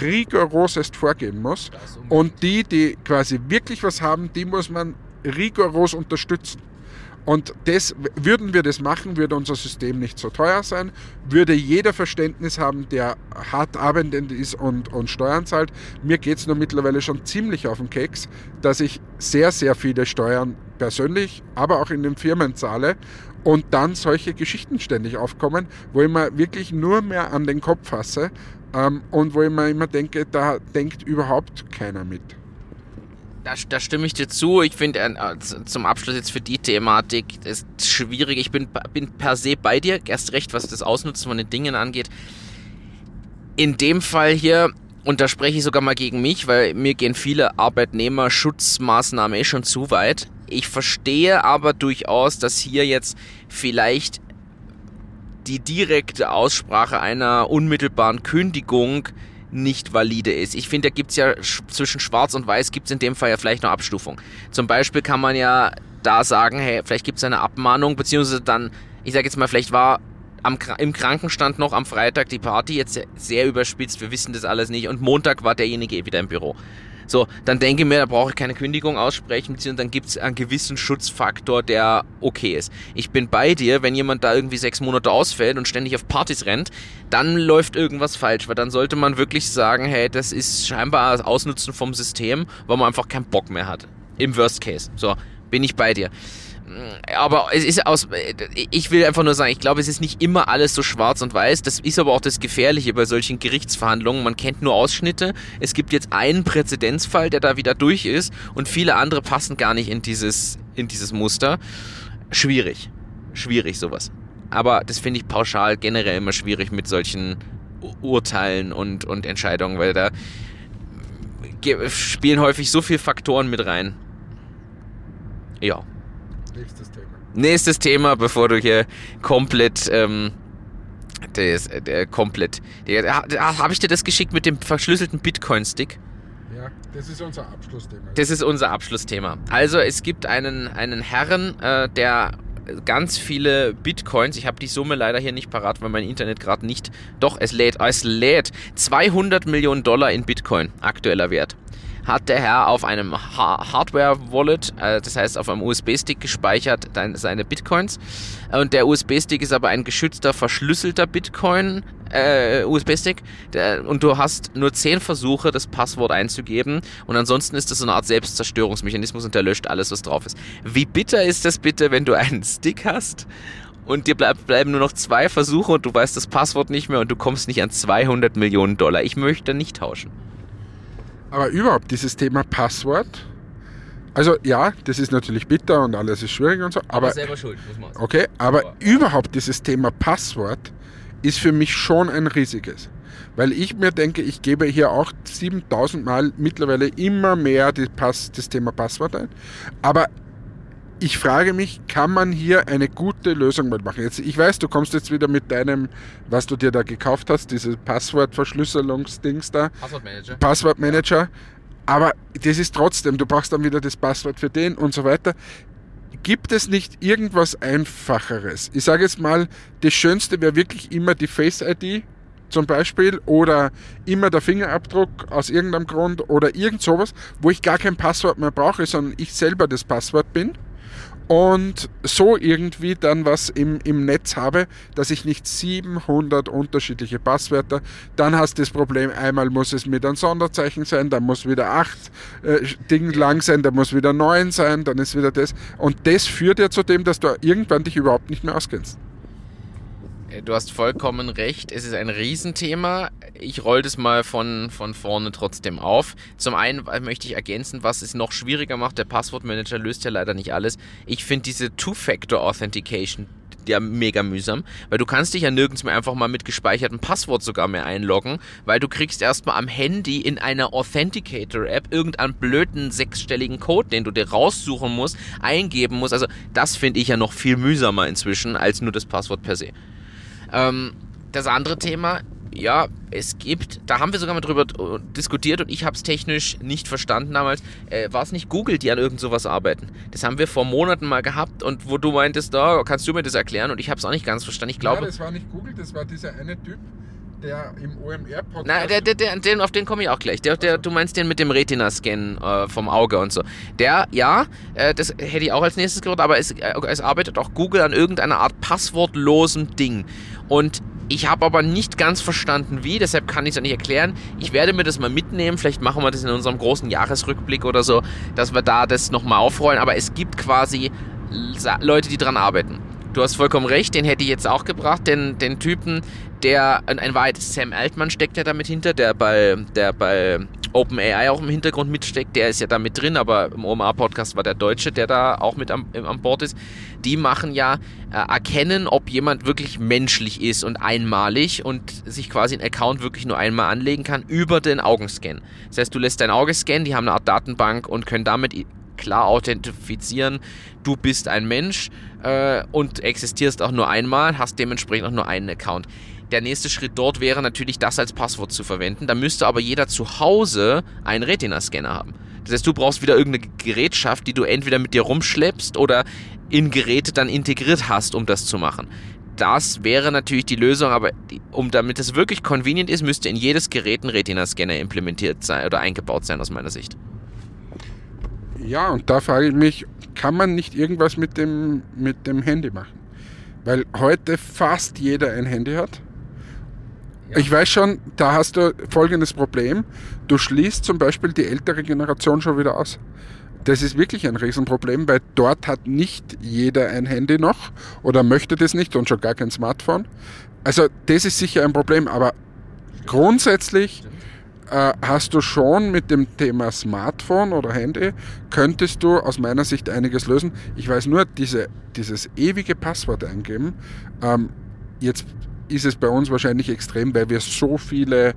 S2: rigorosest vorgehen muss. Und die, die quasi wirklich was haben, die muss man rigoros unterstützen. Und das, würden wir das machen, würde unser System nicht so teuer sein, würde jeder Verständnis haben, der hart arbeitend ist und, und Steuern zahlt. Mir geht es nur mittlerweile schon ziemlich auf den Keks, dass ich sehr, sehr viele Steuern persönlich, aber auch in den Firmen zahle und dann solche Geschichten ständig aufkommen, wo ich mir wirklich nur mehr an den Kopf fasse ähm, und wo ich mir immer denke, da denkt überhaupt keiner mit.
S1: Da, da stimme ich dir zu. Ich finde äh, zum Abschluss jetzt für die Thematik ist schwierig. Ich bin, bin per se bei dir, erst recht, was das Ausnutzen von den Dingen angeht. In dem Fall hier, und da spreche ich sogar mal gegen mich, weil mir gehen viele Arbeitnehmerschutzmaßnahmen eh schon zu weit. Ich verstehe aber durchaus, dass hier jetzt vielleicht die direkte Aussprache einer unmittelbaren Kündigung nicht valide ist. Ich finde, da gibt es ja sch- zwischen Schwarz und Weiß gibt es in dem Fall ja vielleicht noch Abstufung. Zum Beispiel kann man ja da sagen, hey, vielleicht gibt es eine Abmahnung, beziehungsweise dann, ich sage jetzt mal, vielleicht war am, im Krankenstand noch am Freitag die Party, jetzt sehr, sehr überspitzt, wir wissen das alles nicht, und Montag war derjenige eh wieder im Büro. So, dann denke ich mir, da brauche ich keine Kündigung aussprechen, beziehungsweise dann gibt es einen gewissen Schutzfaktor, der okay ist. Ich bin bei dir, wenn jemand da irgendwie sechs Monate ausfällt und ständig auf Partys rennt, dann läuft irgendwas falsch, weil dann sollte man wirklich sagen, hey, das ist scheinbar das Ausnutzen vom System, weil man einfach keinen Bock mehr hat. Im Worst Case. So, bin ich bei dir. Aber es ist aus, ich will einfach nur sagen, ich glaube, es ist nicht immer alles so schwarz und weiß. Das ist aber auch das Gefährliche bei solchen Gerichtsverhandlungen. Man kennt nur Ausschnitte. Es gibt jetzt einen Präzedenzfall, der da wieder durch ist und viele andere passen gar nicht in dieses, in dieses Muster. Schwierig. Schwierig sowas. Aber das finde ich pauschal generell immer schwierig mit solchen Urteilen und, und Entscheidungen, weil da spielen häufig so viele Faktoren mit rein. Ja.
S2: Nächstes Thema.
S1: Nächstes Thema, bevor du hier komplett, ähm, das, der komplett, habe ich dir das geschickt mit dem verschlüsselten Bitcoin-Stick?
S2: Ja, das ist unser Abschlussthema.
S1: Das ist unser Abschlussthema. Also es gibt einen, einen Herren, äh, der ganz viele Bitcoins, ich habe die Summe leider hier nicht parat, weil mein Internet gerade nicht, doch es lädt, es lädt 200 Millionen Dollar in Bitcoin, aktueller Wert. Hat der Herr auf einem ha Hardware-Wallet, äh, das heißt auf einem USB-Stick gespeichert, seine Bitcoins. Und der USB-Stick ist aber ein geschützter, verschlüsselter Bitcoin, äh, USB-Stick. Und du hast nur 10 Versuche, das Passwort einzugeben. Und ansonsten ist das so eine Art Selbstzerstörungsmechanismus und der löscht alles, was drauf ist. Wie bitter ist das bitte, wenn du einen Stick hast und dir bleib, bleiben nur noch zwei Versuche und du weißt das Passwort nicht mehr und du kommst nicht an 200 Millionen Dollar. Ich möchte nicht tauschen.
S2: Aber überhaupt dieses Thema Passwort. Also ja, das ist natürlich bitter und alles ist schwierig und so. Aber
S1: selber schuld, muss man sagen.
S2: okay, aber
S1: Aber-
S2: überhaupt dieses Thema Passwort ist für mich schon ein riesiges. Weil ich mir denke, ich gebe hier auch 7000 Mal mittlerweile immer mehr Pass, das Thema Passwort ein. Aber ich frage mich, kann man hier eine gute Lösung mitmachen? Jetzt, ich weiß, du kommst jetzt wieder mit deinem, was du dir da gekauft hast, diese Passwortverschlüsselungsdings da.
S1: Passwortmanager.
S2: Passwortmanager. Aber das ist trotzdem, du brauchst dann wieder das Passwort für den und so weiter. Gibt es nicht irgendwas Einfacheres? Ich sage jetzt mal, das Schönste wäre wirklich immer die Face ID zum Beispiel oder immer der Fingerabdruck aus irgendeinem Grund oder irgend sowas, wo ich gar kein Passwort mehr brauche, sondern ich selber das Passwort bin. Und so irgendwie dann was im, im Netz habe, dass ich nicht 700 unterschiedliche Passwörter, dann hast du das Problem, einmal muss es mit einem Sonderzeichen sein, dann muss wieder 8 äh, Dinge lang sein, dann muss wieder 9 sein, dann ist wieder das. Und das führt ja zu dem, dass du irgendwann dich überhaupt nicht mehr auskennst.
S1: Du hast vollkommen recht. Es ist ein Riesenthema. Ich roll das mal von, von vorne trotzdem auf. Zum einen möchte ich ergänzen, was es noch schwieriger macht. Der Passwortmanager löst ja leider nicht alles. Ich finde diese Two-Factor-Authentication ja mega mühsam, weil du kannst dich ja nirgends mehr einfach mal mit gespeichertem Passwort sogar mehr einloggen, weil du kriegst erstmal am Handy in einer Authenticator-App irgendeinen blöden sechsstelligen Code, den du dir raussuchen musst, eingeben musst. Also das finde ich ja noch viel mühsamer inzwischen als nur das Passwort per se. Ähm, das andere Thema, ja, es gibt, da haben wir sogar mal drüber diskutiert und ich habe es technisch nicht verstanden damals. Äh, War es nicht Google, die an irgend sowas arbeiten? Das haben wir vor Monaten mal gehabt und wo du meintest, da kannst du mir das erklären und ich habe es auch nicht ganz verstanden. Ich glaube,
S2: ja, das war nicht Google, das war dieser eine Typ, der im OMR-Podcast.
S1: Nein, der, der, der, den, auf den komme ich auch gleich. Der, der, du meinst den mit dem Retina-Scan äh, vom Auge und so. Der, ja, äh, das hätte ich auch als nächstes gehört, aber es, äh, es arbeitet auch Google an irgendeiner Art passwortlosem Ding. Und ich habe aber nicht ganz verstanden, wie, deshalb kann ich es auch nicht erklären. Ich werde mir das mal mitnehmen, vielleicht machen wir das in unserem großen Jahresrückblick oder so, dass wir da das nochmal aufrollen. Aber es gibt quasi Leute, die dran arbeiten. Du hast vollkommen recht, den hätte ich jetzt auch gebracht, den, den Typen, der, ein Wahrheit, Sam Altman steckt ja damit hinter, der bei, der bei OpenAI auch im Hintergrund mitsteckt, der ist ja da mit drin, aber im OMA-Podcast war der Deutsche, der da auch mit am, an Bord ist. Die machen ja, äh, erkennen, ob jemand wirklich menschlich ist und einmalig und sich quasi ein Account wirklich nur einmal anlegen kann über den Augenscan. Das heißt, du lässt dein Auge scannen, die haben eine Art Datenbank und können damit klar authentifizieren, du bist ein Mensch äh, und existierst auch nur einmal, hast dementsprechend auch nur einen Account. Der nächste Schritt dort wäre natürlich, das als Passwort zu verwenden. Da müsste aber jeder zu Hause einen Retina-Scanner haben. Das heißt, du brauchst wieder irgendeine Gerätschaft, die du entweder mit dir rumschleppst oder in Geräte dann integriert hast, um das zu machen. Das wäre natürlich die Lösung, aber um damit es wirklich convenient ist, müsste in jedes Gerät ein Retina-Scanner implementiert sein oder eingebaut sein, aus meiner Sicht.
S2: Ja, und da frage ich mich, kann man nicht irgendwas mit dem, mit dem Handy machen? Weil heute fast jeder ein Handy hat. Ja. Ich weiß schon, da hast du folgendes Problem. Du schließt zum Beispiel die ältere Generation schon wieder aus. Das ist wirklich ein Riesenproblem, weil dort hat nicht jeder ein Handy noch oder möchte das nicht und schon gar kein Smartphone. Also das ist sicher ein Problem, aber grundsätzlich äh, hast du schon mit dem Thema Smartphone oder Handy, könntest du aus meiner Sicht einiges lösen. Ich weiß nur, diese, dieses ewige Passwort eingeben, ähm, jetzt ist es bei uns wahrscheinlich extrem, weil wir so viele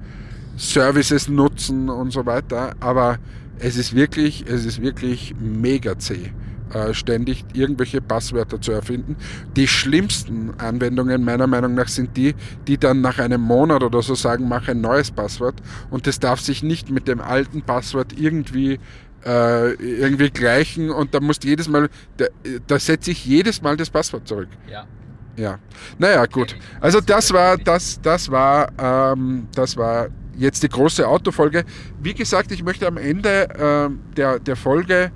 S2: Services nutzen und so weiter, aber es ist wirklich, es ist wirklich mega zäh. Äh, ständig irgendwelche Passwörter zu erfinden. Die schlimmsten Anwendungen meiner Meinung nach sind die, die dann nach einem Monat oder so sagen, mach ein neues Passwort und das darf sich nicht mit dem alten Passwort irgendwie äh, irgendwie gleichen und da musst jedes Mal, da, da setze ich jedes Mal das Passwort zurück.
S1: Ja.
S2: Ja. Naja, gut. Also das war, das, das war, ähm, das war jetzt die große Autofolge. Wie gesagt, ich möchte am Ende äh, der, der Folge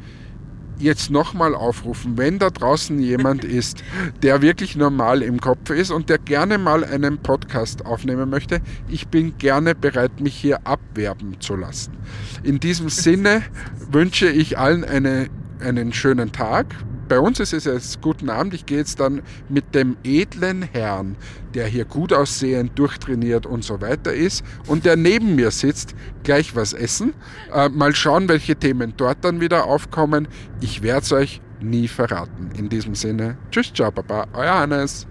S2: jetzt nochmal aufrufen, wenn da draußen jemand ist, der wirklich normal im Kopf ist und der gerne mal einen Podcast aufnehmen möchte, ich bin gerne bereit, mich hier abwerben zu lassen. In diesem Sinne wünsche ich allen eine, einen schönen Tag bei uns ist es jetzt guten Abend. Ich gehe jetzt dann mit dem edlen Herrn, der hier gut aussehend, durchtrainiert und so weiter ist und der neben mir sitzt, gleich was essen. Äh, mal schauen, welche Themen dort dann wieder aufkommen. Ich werde es euch nie verraten. In diesem Sinne, tschüss, ciao, Papa, euer Hannes.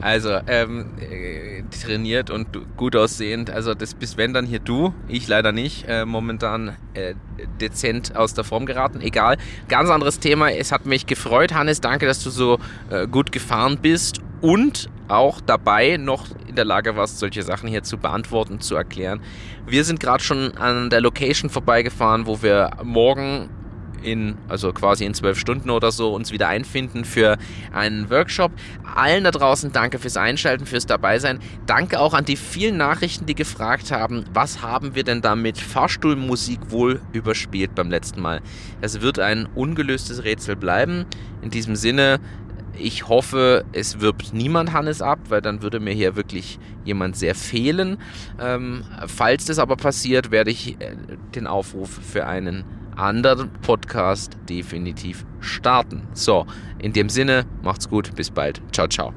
S1: Also, ähm, äh, trainiert und gut aussehend. Also, das bist wenn dann hier du, ich leider nicht. Äh, momentan äh, dezent aus der Form geraten. Egal. Ganz anderes Thema. Es hat mich gefreut, Hannes. Danke, dass du so äh, gut gefahren bist und auch dabei noch in der Lage warst, solche Sachen hier zu beantworten, zu erklären. Wir sind gerade schon an der Location vorbeigefahren, wo wir morgen in, also quasi in zwölf Stunden oder so, uns wieder einfinden für einen Workshop. Allen da draußen danke fürs Einschalten, fürs Dabeisein. Danke auch an die vielen Nachrichten, die gefragt haben, was haben wir denn da mit Fahrstuhlmusik wohl überspielt beim letzten Mal. Es wird ein ungelöstes Rätsel bleiben. In diesem Sinne, ich hoffe, es wirbt niemand Hannes ab, weil dann würde mir hier wirklich jemand sehr fehlen. Ähm, falls das aber passiert, werde ich äh, den Aufruf für einen anderen Podcast definitiv starten. So, in dem Sinne, macht's gut, bis bald. Ciao, ciao.